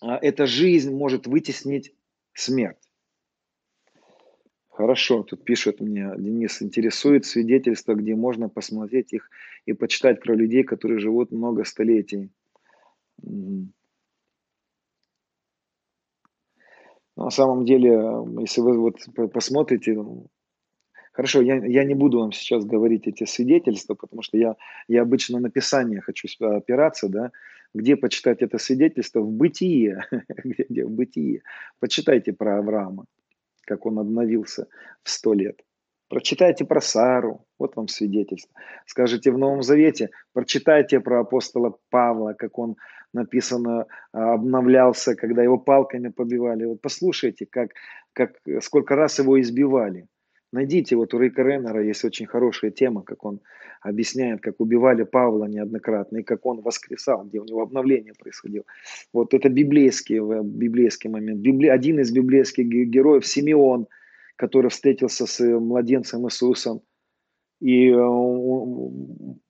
Speaker 2: а, эта жизнь может вытеснить смерть. Хорошо, тут пишет мне, Денис, интересует свидетельства, где можно посмотреть их и почитать про людей, которые живут много столетий. На самом деле, если вы вот посмотрите, ну, хорошо, я, я не буду вам сейчас говорить эти свидетельства, потому что я, я обычно на Писание хочу опираться, да, где почитать это свидетельство? В Бытие, где, где в Бытие. Почитайте про Авраама, как он обновился в сто лет. Прочитайте про Сару, вот вам свидетельство. Скажите в Новом Завете, прочитайте про апостола Павла, как он написано, а, обновлялся, когда его палками побивали. Вот послушайте, как, как, сколько раз его избивали. Найдите, вот у Рейка Реннера есть очень хорошая тема, как он объясняет, как убивали Павла неоднократно, и как он воскресал, где у него обновление происходило. Вот это библейский, библейский момент. Библи, один из библейских героев, Симеон, который встретился с младенцем Иисусом, и он,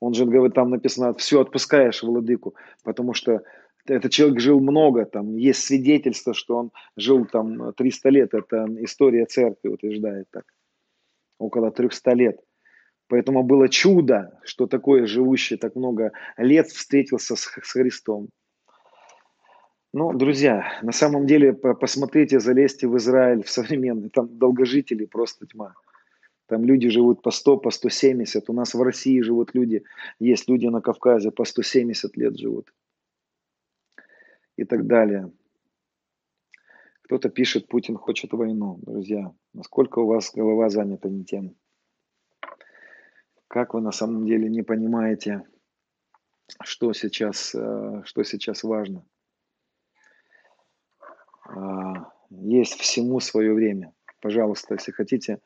Speaker 2: он же говорит, там написано, все отпускаешь владыку, потому что этот человек жил много, там есть свидетельство, что он жил там 300 лет, это история церкви утверждает так, около 300 лет. Поэтому было чудо, что такое живущий так много лет встретился с Христом. Ну, друзья, на самом деле, посмотрите, залезьте в Израиль, в современный, там долгожители просто тьма. Там люди живут по 100, по 170. У нас в России живут люди, есть люди на Кавказе по 170 лет живут и так далее. Кто-то пишет, Путин хочет войну. Друзья, насколько у вас голова занята не тем? Как вы на самом деле не понимаете, что сейчас, э, что сейчас важно? А, есть всему свое время. Пожалуйста, если хотите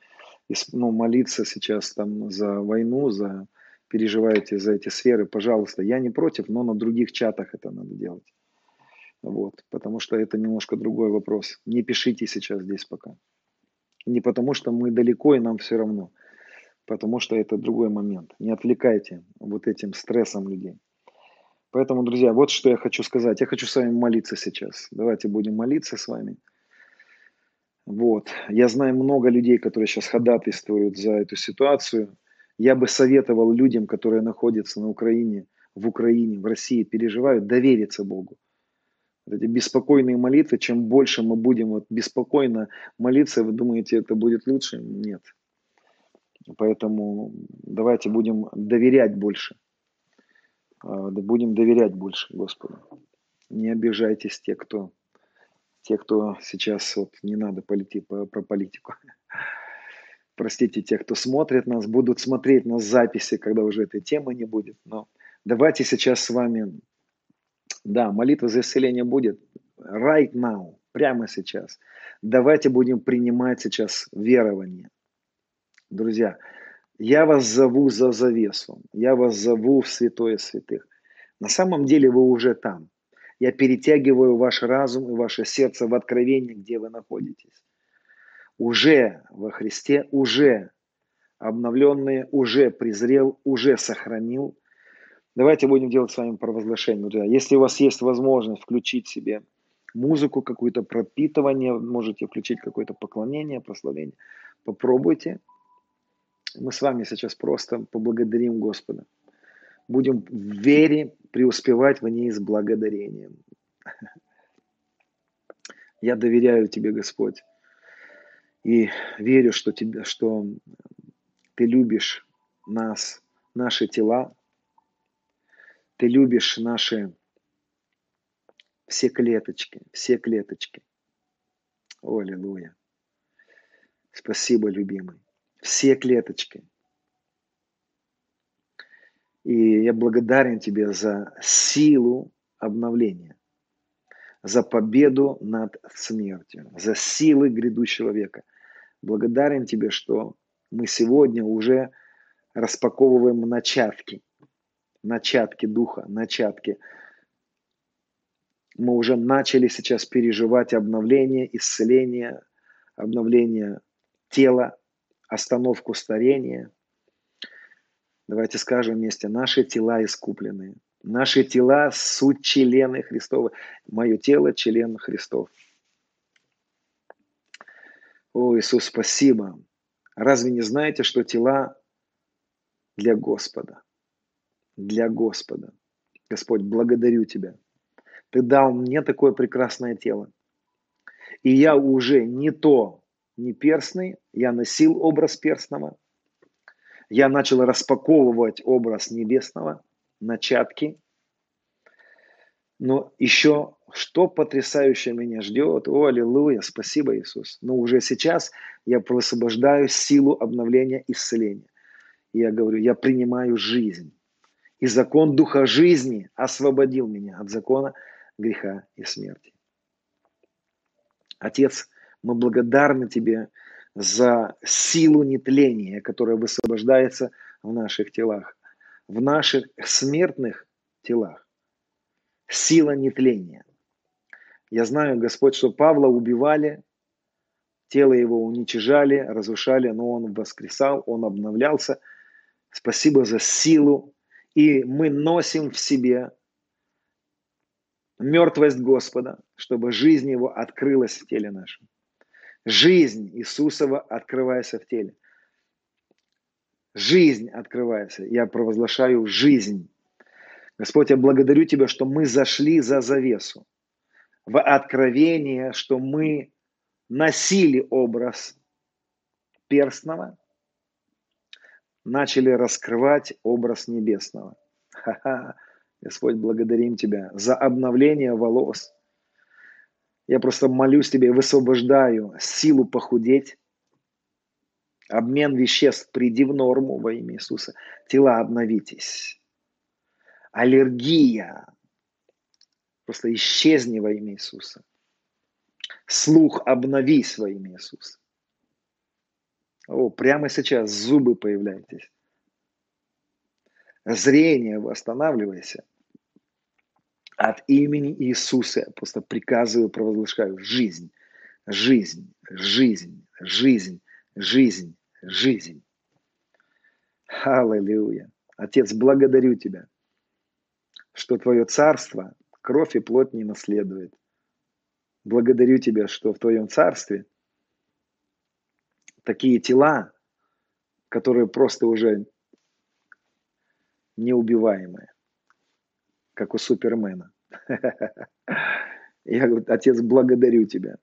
Speaker 2: ну, молиться сейчас там за войну, за переживаете за эти сферы, пожалуйста, я не против, но на других чатах это надо делать. Вот, потому что это немножко другой вопрос. Не пишите сейчас здесь пока. Не потому что мы далеко и нам все равно, потому что это другой момент. Не отвлекайте вот этим стрессом людей. Поэтому, друзья, вот что я хочу сказать. Я хочу с вами молиться сейчас. Давайте будем молиться с вами. Вот. Я знаю много людей, которые сейчас ходатайствуют за эту ситуацию. Я бы советовал людям, которые находятся на Украине, в Украине, в России, переживают, довериться Богу вот эти беспокойные молитвы, чем больше мы будем вот беспокойно молиться, вы думаете, это будет лучше? Нет. Поэтому давайте будем доверять больше. А, будем доверять больше Господу. Не обижайтесь те, кто, те, кто сейчас вот не надо полити, про, про политику. Простите, те, кто смотрит нас, будут смотреть нас записи, когда уже этой темы не будет. Но давайте сейчас с вами да, молитва за исцеление будет right now, прямо сейчас. Давайте будем принимать сейчас верование. Друзья, я вас зову за завесу, я вас зову в святое святых. На самом деле вы уже там. Я перетягиваю ваш разум и ваше сердце в откровение, где вы находитесь. Уже во Христе, уже обновленные, уже презрел, уже сохранил – Давайте будем делать с вами провозглашение. Друзья. Если у вас есть возможность включить себе музыку, какое-то пропитывание, можете включить какое-то поклонение, прославление, попробуйте. Мы с вами сейчас просто поблагодарим Господа. Будем в вере преуспевать в ней с благодарением. Я доверяю Тебе, Господь, и верю, что, тебе, что Ты любишь нас, наши тела, ты любишь наши все клеточки, все клеточки. О, аллилуйя. Спасибо, любимый. Все клеточки. И я благодарен тебе за силу обновления, за победу над смертью, за силы грядущего века. Благодарен тебе, что мы сегодня уже распаковываем начатки начатки духа, начатки. Мы уже начали сейчас переживать обновление, исцеление, обновление тела, остановку старения. Давайте скажем вместе, наши тела искуплены. Наши тела – суть члены Христовы. Мое тело – член Христов. О, Иисус, спасибо. Разве не знаете, что тела для Господа? для Господа. Господь, благодарю Тебя. Ты дал мне такое прекрасное тело. И я уже не то, не перстный, я носил образ перстного. Я начал распаковывать образ небесного, начатки. Но еще что потрясающее меня ждет. О, аллилуйя, спасибо, Иисус. Но уже сейчас я высвобождаю силу обновления, исцеления. Я говорю, я принимаю жизнь. И закон Духа жизни освободил меня от закона греха и смерти. Отец, мы благодарны Тебе за силу нетления, которая высвобождается в наших телах, в наших смертных телах. Сила нетления. Я знаю, Господь, что Павла убивали, тело его уничижали, разрушали, но он воскресал, он обновлялся. Спасибо за силу. И мы носим в себе мертвость Господа, чтобы жизнь Его открылась в теле нашем. Жизнь Иисусова открывается в теле. Жизнь открывается. Я провозглашаю жизнь. Господь, я благодарю Тебя, что мы зашли за завесу. В откровение, что мы носили образ перстного, начали раскрывать образ небесного. Ха-ха. Господь, благодарим Тебя за обновление волос. Я просто молюсь Тебе, высвобождаю силу похудеть, обмен веществ, приди в норму во имя Иисуса. Тела обновитесь. Аллергия. Просто исчезни во имя Иисуса. Слух обновись во имя Иисуса. О, прямо сейчас зубы появляйтесь зрение восстанавливайся. От имени Иисуса я просто приказываю, провозглашаю жизнь, жизнь, жизнь, жизнь, жизнь, жизнь. Аллилуйя. Отец, благодарю Тебя, что Твое царство кровь и плоть не наследует. Благодарю Тебя, что в Твоем царстве такие тела, которые просто уже неубиваемые, как у Супермена. Я говорю, Отец, благодарю Тебя.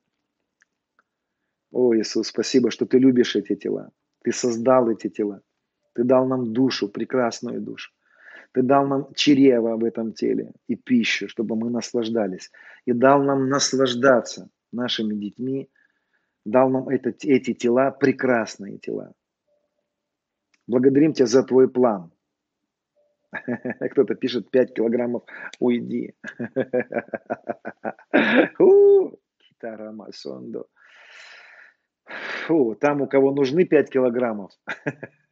Speaker 2: О, Иисус, спасибо, что Ты любишь эти тела. Ты создал эти тела. Ты дал нам душу, прекрасную душу. Ты дал нам чрево в этом теле и пищу, чтобы мы наслаждались. И дал нам наслаждаться нашими детьми. Дал нам это, эти тела, прекрасные тела. Благодарим Тебя за Твой план. Кто-то пишет 5 килограммов, уйди. Китара Масондо. Фу, там у кого нужны 5 килограммов.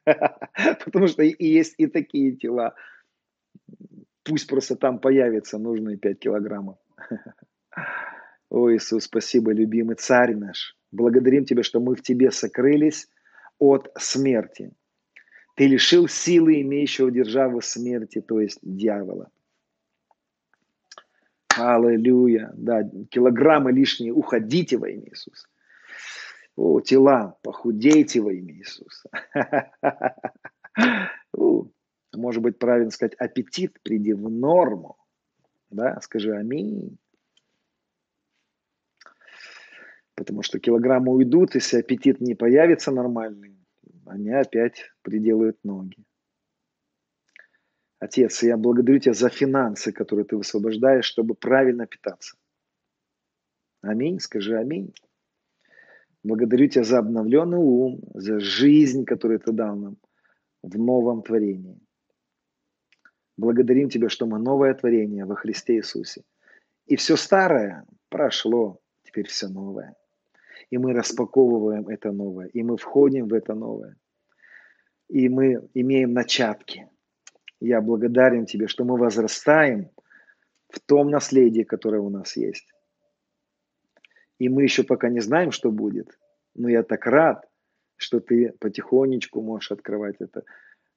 Speaker 2: Потому что и есть и такие тела. Пусть просто там появится нужные 5 килограммов. О, Иисус, спасибо, любимый царь наш. Благодарим Тебя, что мы в Тебе сокрылись от смерти. Ты лишил силы имеющего державы смерти, то есть дьявола. Аллилуйя. Да, килограммы лишние, уходите во имя Иисуса. О, тела, похудейте во имя Иисуса. Может быть, правильно сказать, аппетит приди в норму. Да, скажи аминь. Потому что килограммы уйдут, если аппетит не появится нормальный, они опять приделают ноги. Отец, я благодарю Тебя за финансы, которые Ты высвобождаешь, чтобы правильно питаться. Аминь. Скажи аминь. Благодарю Тебя за обновленный ум, за жизнь, которую Ты дал нам в новом творении. Благодарим Тебя, что мы новое творение во Христе Иисусе. И все старое прошло, теперь все новое. И мы распаковываем это новое, и мы входим в это новое и мы имеем начатки. Я благодарен Тебе, что мы возрастаем в том наследии, которое у нас есть. И мы еще пока не знаем, что будет, но я так рад, что ты потихонечку можешь открывать это.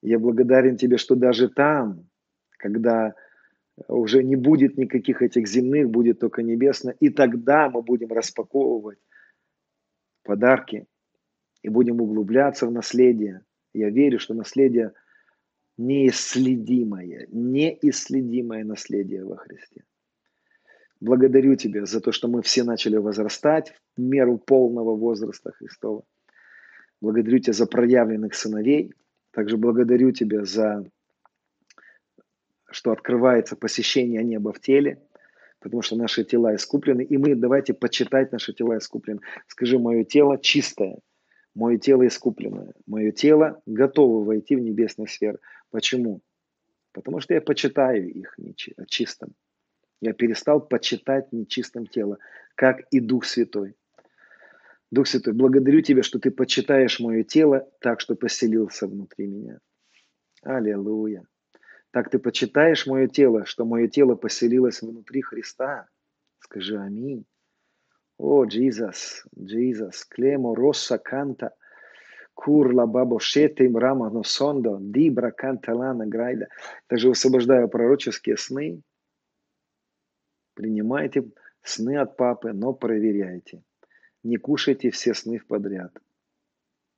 Speaker 2: Я благодарен тебе, что даже там, когда уже не будет никаких этих земных, будет только небесно, и тогда мы будем распаковывать подарки и будем углубляться в наследие, я верю, что наследие неисследимое, неисследимое наследие во Христе. Благодарю Тебя за то, что мы все начали возрастать в меру полного возраста Христова. Благодарю Тебя за проявленных сыновей. Также благодарю Тебя за что открывается посещение неба в теле, потому что наши тела искуплены. И мы давайте почитать наши тела искуплены. Скажи, мое тело чистое, мое тело искупленное, мое тело готово войти в небесную сферу. Почему? Потому что я почитаю их чистым. Я перестал почитать нечистым тело, как и Дух Святой. Дух Святой, благодарю Тебя, что Ты почитаешь мое тело так, что поселился внутри меня. Аллилуйя. Так Ты почитаешь мое тело, что мое тело поселилось внутри Христа. Скажи аминь. О, Иисус, Иисус, клемо росса канта, курла бабо шете им рама носондо, дибра канталана грайда. Также высвобождаю пророческие сны, Принимайте сны от папы, но проверяйте. Не кушайте все сны подряд.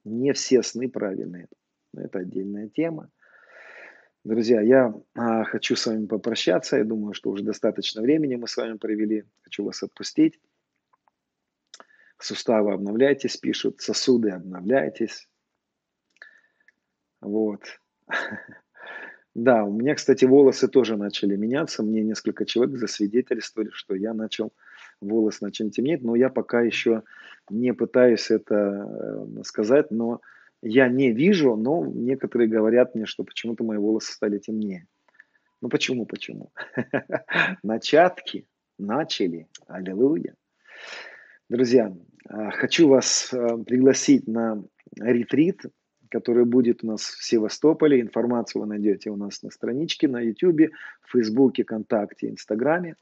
Speaker 2: Не все сны правильные. Но это отдельная тема. Друзья, я а, хочу с вами попрощаться. Я думаю, что уже достаточно времени мы с вами провели. Хочу вас отпустить. Суставы обновляйтесь, пишут. Сосуды обновляйтесь. Вот. Да, у меня, кстати, волосы тоже начали меняться. Мне несколько человек засвидетельствовали, что я начал, волос начал темнеть, но я пока еще не пытаюсь это э, сказать, но я не вижу, но некоторые говорят мне, что почему-то мои волосы стали темнее. Ну почему, почему? Начатки начали. Аллилуйя. Друзья, а, хочу вас э, пригласить на ретрит который будет у нас в Севастополе. Информацию вы найдете у нас на страничке, на YouTube, в Фейсбуке, ВКонтакте, Инстаграме.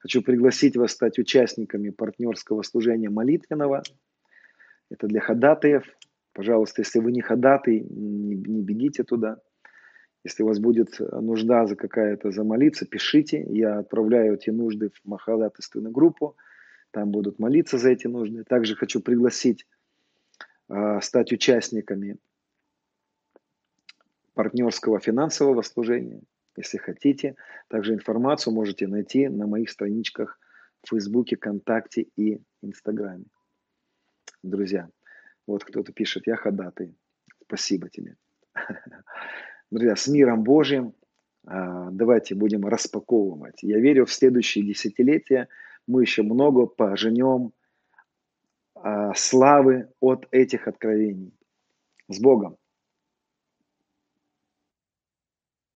Speaker 2: Хочу пригласить вас стать участниками партнерского служения молитвенного. Это для ходатаев. Пожалуйста, если вы не ходатай, не, не бегите туда. Если у вас будет нужда за какая-то замолиться, пишите. Я отправляю эти нужды в ходатайственную группу. Там будут молиться за эти нужды. Также хочу пригласить э, стать участниками партнерского финансового служения. Если хотите, также информацию можете найти на моих страничках в Фейсбуке, ВКонтакте и Инстаграме. Друзья, вот кто-то пишет, я ходатай. Спасибо тебе. Друзья, с миром Божьим а, давайте будем распаковывать. Я верю, в следующие десятилетия мы еще много поженем а, славы от этих откровений. С Богом!